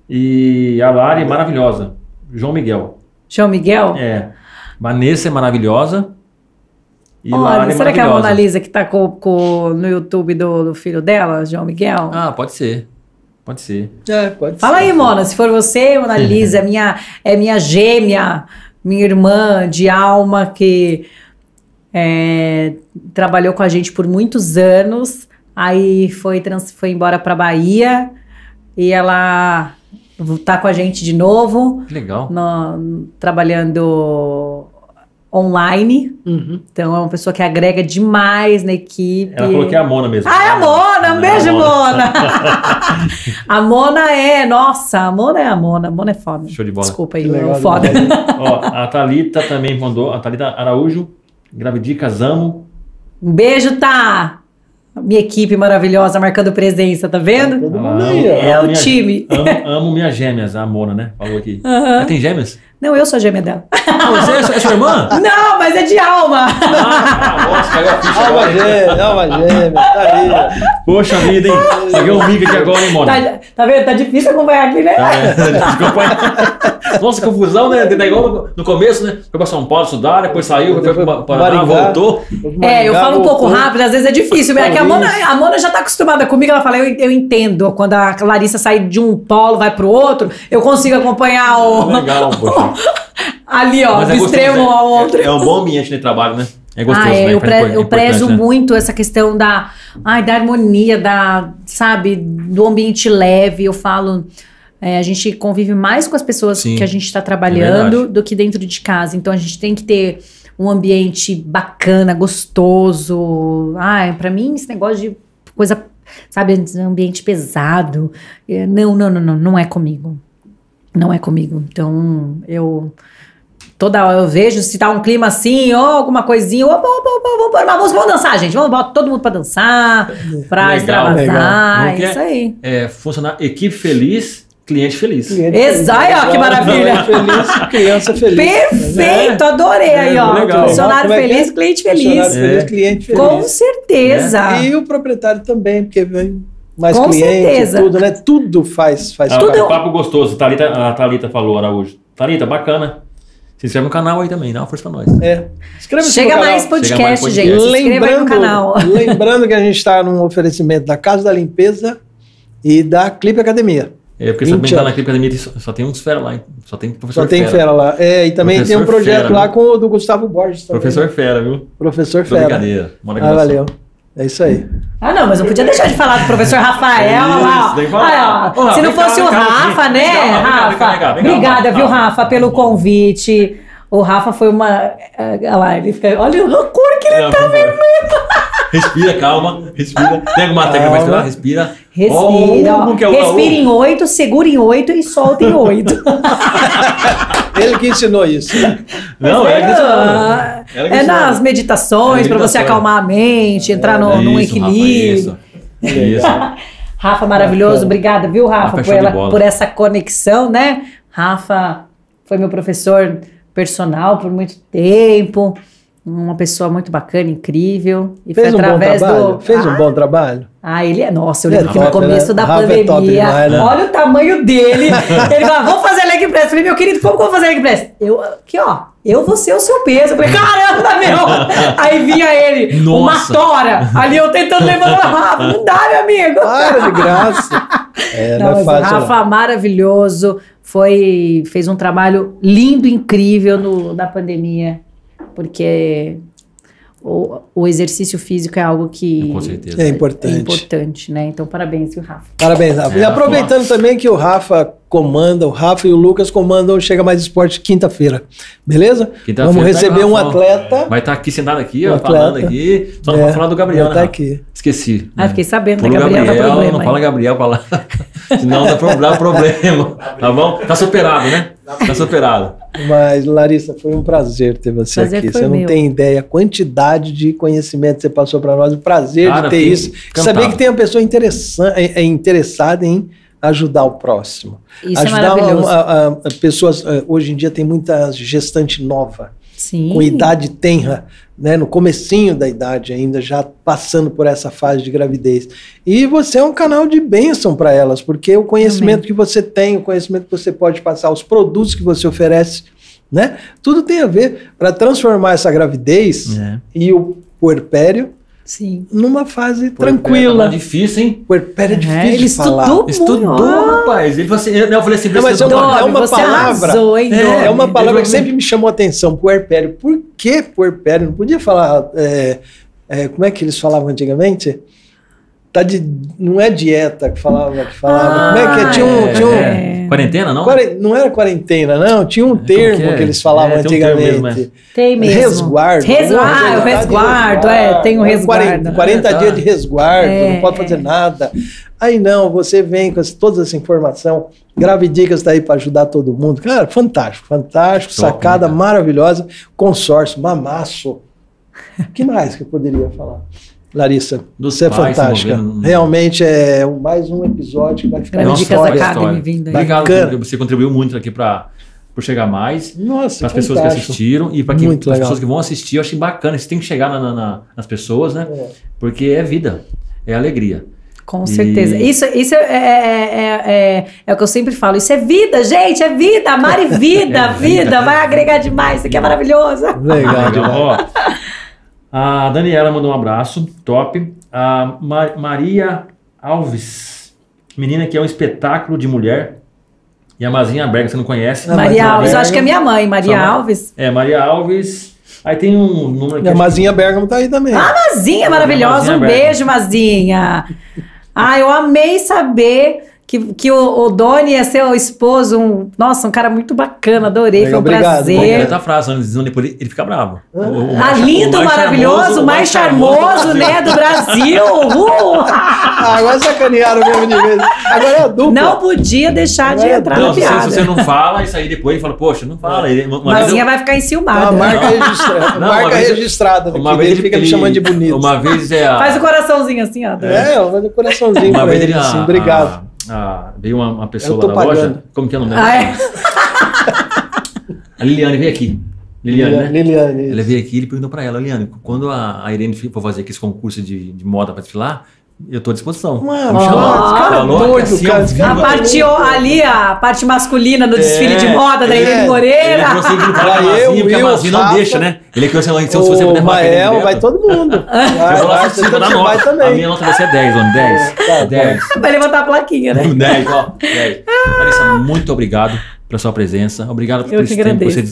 E a Lari é maravilhosa. João Miguel. João Miguel? É. Vanessa é maravilhosa. E Olha, Lari é será que é a. Mona Lisa que tá com, com- no YouTube do, do filho dela, João Miguel? Ah, pode ser. Pode ser. É, pode Fala ser. aí, Mona, se for você, Mona Lisa, minha, é minha gêmea, minha irmã de alma que é, trabalhou com a gente por muitos anos, aí foi, trans, foi embora para Bahia e ela tá com a gente de novo, Que legal. no- trabalhando online. Uhum. Então é uma pessoa que agrega demais na equipe. Ela falou que é a Mona mesmo. Ah, é a Mona! Um É beijo, a Mona! a Mona é, nossa, a Mona é a Mona. A Mona é foda. Show de bola. Desculpa aí, legal foda. Ó, a Thalita também mandou. A Thalita Araújo. Gravidicas, amo. Um beijo, tá? Minha equipe maravilhosa marcando presença, tá vendo? Todo Ah, mundo aí, ó. É o minha- time. Amo, amo minhas gêmeas, a Mona, né? Falou aqui. Aham. Ela tem gêmeas? Não, eu sou a gêmea dela. Ah, você é, sua- é sua irmã? Não, mas é de alma. Ah, nossa, caiu a ficha Alma agora. gêmea, alma gêmea, tá aí. Poxa vida, hein? Peguei um mico aqui agora, hein, Mona? Tá, tá vendo? Tá difícil acompanhar aqui, né? Tá, é, desculpa. Nossa, confusão, né? É igual no, no começo, né? Foi pra São Paulo estudar, depois saiu, foi pra Paraná, Maringá. voltou. É, eu falo um pouco Voltou. rápido, às vezes é difícil. É que a Mona, a Mona já tá acostumada comigo, ela fala, eu, eu entendo. Quando a Larissa sai de um polo, vai pro outro, eu consigo acompanhar o. Legal, poxa. Ali, ó, Mas do é extremo ao outro. É, é um bom ambiente de trabalho, né? É gostoso, ah, é, né? eu, Faz pre- eu prezo né? muito essa questão da, ai, da harmonia, da, sabe, do ambiente leve. Eu falo, é, a gente convive mais com as pessoas Sim, que a gente está é trabalhando verdade. do que dentro de casa. Então a gente tem que ter um ambiente bacana, gostoso. Ai, para mim esse negócio de coisa, sabe, ambiente pesado, é, não, não, não, não, não é comigo. Não é comigo. Então eu Toda hora eu vejo se tá um clima assim, ou alguma coisinha, opa, opa, opa, vamos pôr uma música, vamos dançar, gente. Vamos botar todo mundo pra dançar, pra Legal, extravasar. legal. É isso aí. É, funcionar equipe feliz, cliente feliz. Cliente Exato, feliz. ó, que maravilha. Feliz, criança feliz. Perfeito, adorei aí, ó. É, legal. Funcionário Como é é? feliz, cliente Funcionário feliz. feliz, É. cliente feliz. Com certeza. E o proprietário também, porque vem mais Com cliente, certeza. tudo, né? Tudo faz, faz Ah, parte. Papo gostoso. Thalita, a Thalita falou, Araújo. Thalita, bacana. Se inscreve no canal aí também, dá uma força pra nós. É. Inscreva-se Chega no mais canal. Chega mais podcast, podcast. gente. Se inscreva aí no canal. lembrando que a gente está num oferecimento da Casa da Limpeza e da Clipe Academia. É, porque 20 sabendo que lá na. Clipe Academia só, só tem uns fera lá, hein? Só tem professor Só tem fera. fera lá. É, e também tem um Professor projeto fera, lá né? com o do Gustavo Borges. Também. Professor fera, viu? Professor Tô Fera. brincadeira. Ah, valeu. É isso aí. Ah, não, mas não podia deixar de falar do professor Rafael Isso, lá. ó. falar. Ah, Se não cá, fosse vem o cá, Rafa, né, cá, vem cá, vem cá, Rafa? vem cá, vem cá, Obrigada, viu, Rafa, pelo convite. O Rafa foi uma. Olha lá, ele fica. Olha a cor que ele Não, tá vermelho. Respira, calma. Respira. Tem alguma técnica pra respirar? Calma. Respira. Respira. Oh, é o- Respira em oito, segura em oito e solta em oito. Ele que ensinou isso. Não, é que Ela que É ensinou. nas meditações, É para você acalmar a mente, entrar no, num Isso, Rafa, equilíbrio. isso. Isso. Rafa, maravilhoso. Obrigada, viu, Rafa, Rafa é por, ela- por essa conexão, né? Rafa foi meu professor personal por muito tempo. Uma pessoa muito bacana, incrível. E Fez foi um bom através trabalho? do. Fez um Ah, bom trabalho? Ah, ele é. Nossa, eu Ele é lembro que no top, começo né? da Rafa é pandemia. top demais, né? Olha o tamanho dele. ele falou: vamos fazer leg press. Eu falei, meu querido, como que eu vou fazer leg press? Eu, aqui, ó, eu vou ser o seu peso. Eu falei, caramba, meu! Aí vinha ele, uma Nossa. tora. Ali eu tentando levantar o Rafa. Não dá, meu amigo. Para de graça. É, não, Não, é mas o fácil. não. Rafa maravilhoso, foi fez um trabalho lindo, incrível no, na pandemia, porque o, o exercício físico é algo que Com certeza. É importante. é importante, né? Então parabéns, viu, Rafa. Parabéns, Rafa. É, e aproveitando também que o Rafa comanda, o Rafa e o Lucas comandam o Chega Mais Esporte quinta-feira. Beleza? Quinta-feira Vamos tá receber um Rafa. atleta. Vai estar aqui sentado aqui, Um ó, falando aqui. Só não É, falar do Gabriel, vai né? tá Rafa? aqui. Esqueci. Ah, fiquei sabendo, Pula o Gabriel? Gabriel, problema. não fala aí. Gabriel pra lá. Senão dá pro- dá problema. Tá bom? Tá superado, né? Tá superado. Mas, Larissa, foi um prazer ter você Prazer aqui. foi Você não meu. tem ideia a quantidade de conhecimento que você passou para nós. O prazer Cara, de ter isso. encantado. Saber que tem uma pessoa é- é interessada em ajudar o próximo. Isso é ajudar maravilhoso. uma- a- a- pessoas. eh, Hoje em dia tem muita gestante nova. Sim. com idade tenra, né, no comecinho da idade ainda, já passando por essa fase de gravidez. E você é um canal de bênção para elas, porque o conhecimento que você tem, o conhecimento que você pode passar, os produtos que você oferece, né, tudo tem a ver para transformar essa gravidez É. e o puerpério Sim. numa fase Tá tranquila. difícil, hein? Puerpério é É, difícil ele de falar. estudou Estudou, muito. ó. rapaz. Ele falou assim, eu, eu falei assim, Não, mas é uma- é uma você palavra- arrasou, hein, É, é uma palavra que Ele- sempre me chamou a atenção, puerpério. Por que puerpério? Não podia falar. é, é, como é que eles falavam antigamente? Tá de, não é dieta que falava. Que falava. como é que é? Tinha um. É, Tinha um é. Quarentena, não? quaren- não era quarentena, não. Tinha um termo que que, é? eles falavam É, tem um antigamente. Tem mesmo. Resguardo. Resguardo, ah, o tá resguardo, é, tem o É, resguardo. 40, 40 Ah, tá. dias de resguardo, É, não pode fazer é. nada. Aí não, você vem com toda essa informação. Gravidicas está aí para ajudar todo mundo. Cara, fantástico, fantástico, Top, sacada né, cara? maravilhosa. Consórcio, mamaço. O que mais que eu poderia falar? Larissa, Dos você é fantástica. no- Realmente é um- mais um episódio que vai ficar na história. Academy história. vindo aí. Obrigado, Bacana. porque você contribuiu muito aqui para por chegar mais. Nossa, Para as pessoas que assistiram e para Muito as pessoas que vão assistir, eu achei bacana. Isso tem que chegar na- na- na- nas pessoas, né? É. Porque é vida, é alegria. Com E- certeza. Isso, isso é, é, é, é- é o que eu sempre falo. Isso é vida, gente. É vida. Amar e vida. É vida. vida. Vai agregar demais. Isso aqui é maravilhoso. Legal, demais. Ó, a Daniela mandou um abraço, top. A Ma- Maria Alves, menina que é um espetáculo de mulher. E a Mazinha Berga, você não conhece? Maria Maria Alves. Eu Berga. acho que é minha mãe, Maria Sua mãe? Alves. É, Maria Alves. Aí tem um número aqui. E a acho que- Mazinha Bergamo tá aí também. Ah, Mazinha maravilhosa. Mazinha um Bergamo. beijo, Mazinha. Ah, eu amei saber que, que o, o Doni ia ser o esposo. Um, nossa, um cara muito bacana. Adorei. Legal, foi um obrigado. prazer. A frase, de ele, ele fica bravo. O- o Ah, mais- lindo, o mais maravilhoso, charmoso, o mais charmoso, né, do Brasil. Ah, agora sacanearam mesmo de vez. Agora é a dupla. Não podia deixar de Não é entrar Não, na se, você- piada. se você não fala, isso aí depois ele fala, poxa, não fala. Ele, uma, Mazinha eu- vai ficar Tá, enciumada. marca Não. registrada. Não, marca uma vez registrada. uma vez ele ele fica me ele- chamando de bonito. Uma vez é a, Faz o coraçãozinho assim, ó. É, vou dar coraçãozinho uma pra vez ele, ele, assim, a- obrigado. A- a- veio uma, uma pessoa lá na loja. pagando. Como que é o nome dela? Ah, é? A Liliane veio aqui. Liliane, né? Liliane. Ela veio aqui e ele perguntou pra ela, Liliane, quando a, a Irene for fazer aqui esse concurso de, de moda pra desfilar, eu tô à disposição. Mano, esse cara é doido, assim, cara, vivo, A cara parte ali, a parte masculina do desfile de moda da é, Irene Ele Moreira. falou assim que não fala Vai com a eu, porque a Mazinha não deixa, né? Ele é que você, então, se você puder com ele Mael, direto, vai todo mundo. Vai, Eu vou lá vai nota. A minha nota vai ser 10, Oni. 10. Tá, 10. Vai levantar a plaquinha, né? 10, ó. 10. Larissa, muito obrigado pela sua presença. Obrigado por Eu esse que tempo que você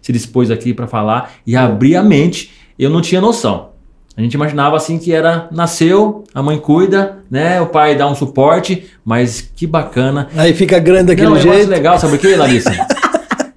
se dispôs aqui para falar e abrir a mente. Eu não tinha noção. A gente imaginava assim que era nasceu, a mãe cuida, né? O pai dá um suporte, mas que bacana. Aí fica grande daquele não, eu acho jeito. legal, sabe por quê, Larissa?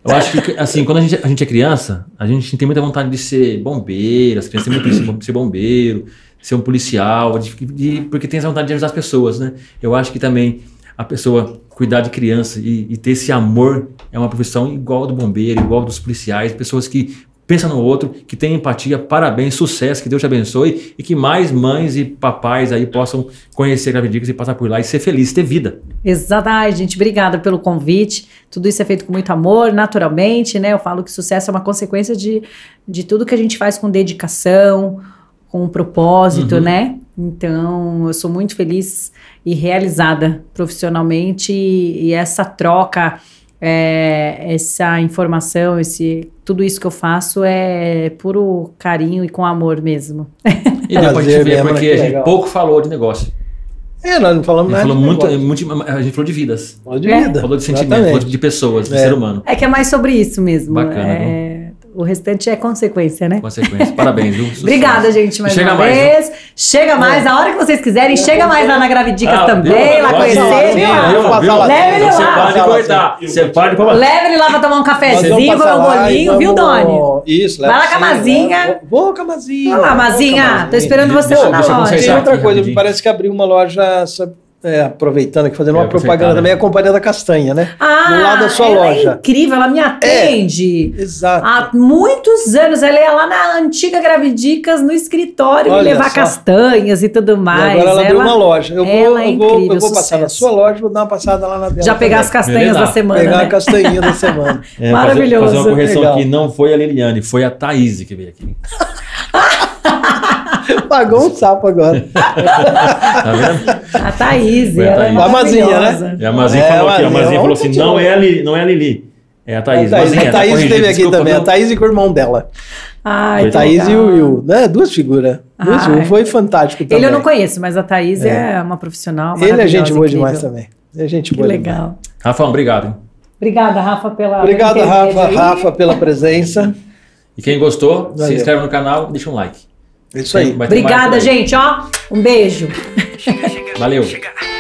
Eu acho que, assim, quando a gente, a gente é criança, a gente tem muita vontade de ser bombeiro, as crianças têm muito isso, de ser bombeiro, ser um policial, de- de- porque tem essa vontade de ajudar as pessoas, né? Eu acho que também a pessoa cuidar de criança e, e ter esse amor é uma profissão igual do bombeiro, igual dos policiais, pessoas que pensa no outro, que tem empatia, parabéns, sucesso, que Deus te abençoe e que mais mães e papais aí possam conhecer a Gravidicas e passar por lá e ser feliz, ter vida. Ai, gente, obrigada pelo convite. Tudo isso é feito com muito amor, naturalmente, né? Eu falo que sucesso é uma consequência de, de tudo que a gente faz com dedicação, com um propósito, Uhum. né? Então, eu sou muito feliz e realizada profissionalmente e, e essa troca, é, essa informação, esse tudo isso que eu faço é puro carinho e com amor mesmo. E deu pra gente ver, porque Que a gente legal. pouco falou de negócio. É, nós não falamos nada. falou de muito, muito, a gente falou de vidas. Falou de É. vida. Falou de sentimento, Exatamente. falou de pessoas, de É. ser humano. É que é mais sobre isso mesmo. Bacana, é, o restante é consequência, né? Consequência. Parabéns, viu? Obrigada, gente, mais Chega uma mais, vez. Chega mais, a hora que vocês quiserem. Chega mais lá na Gravidicas Ah, também, viu? lá Pode conhecer, lá. Leve ele Você lá. Você para de cortar. Leve ele lá pra tomar um cafezinho, comer um lá bolinho, viu, Doni? Isso, Vai leva lá com a sim, Mazinha. leva- Vou com a Mazinha. Olha lá, Mazinha, tô esperando você lá na loja. Tem outra coisa, parece que abriu uma loja, é, aproveitando aqui, fazendo É, uma propaganda consertar, também, a Companhia da Castanha, né? Ah, Do lado da sua ela loja. É incrível, ela me atende. Exato. Há muitos anos, ela ia lá na antiga Gravidicas, no escritório, me Olha levar só. castanhas e tudo E mais. agora ela abriu uma loja. Eu vou, ela é eu vou, incrível, eu vou passar na sua loja, vou dar uma passada lá na dela. Já pegar as castanhas da semana, Pegar né? a castanhinha da semana. É, Maravilhoso. Fazer, fazer uma correção Legal. aqui, não foi a Liliane, foi a Thaís que veio aqui. Pagou um sapo agora. Tá vendo? A Thaís, a é. A Mazinha, né? E a Mazinha É, falou aqui, a Mazinha, falou assim: não é a Lili, não é a Lili. É a Thaís. a Thaís, Mazinha, a tá Thaís corrigido, esteve aqui desculpa, também, viu? a Thaís e com o irmão dela. Ai, Foi A Thaís e legal. o Will, né? Duas figuras. Duas figuras. Foi fantástico também. Ele eu não conheço, mas a Thaís é, É. uma profissional Ele é gente boa incrível. demais também. É gente Que boa demais. legal. Rafão, obrigado. Obrigada, Rafa, pela intermédio Rafa. Rafa, pela presença. E quem gostou, se Valeu. inscreve no canal, deixa um like. É isso aí. Vai ter mais Obrigada, gente, ó. Um beijo. Valeu. Chega.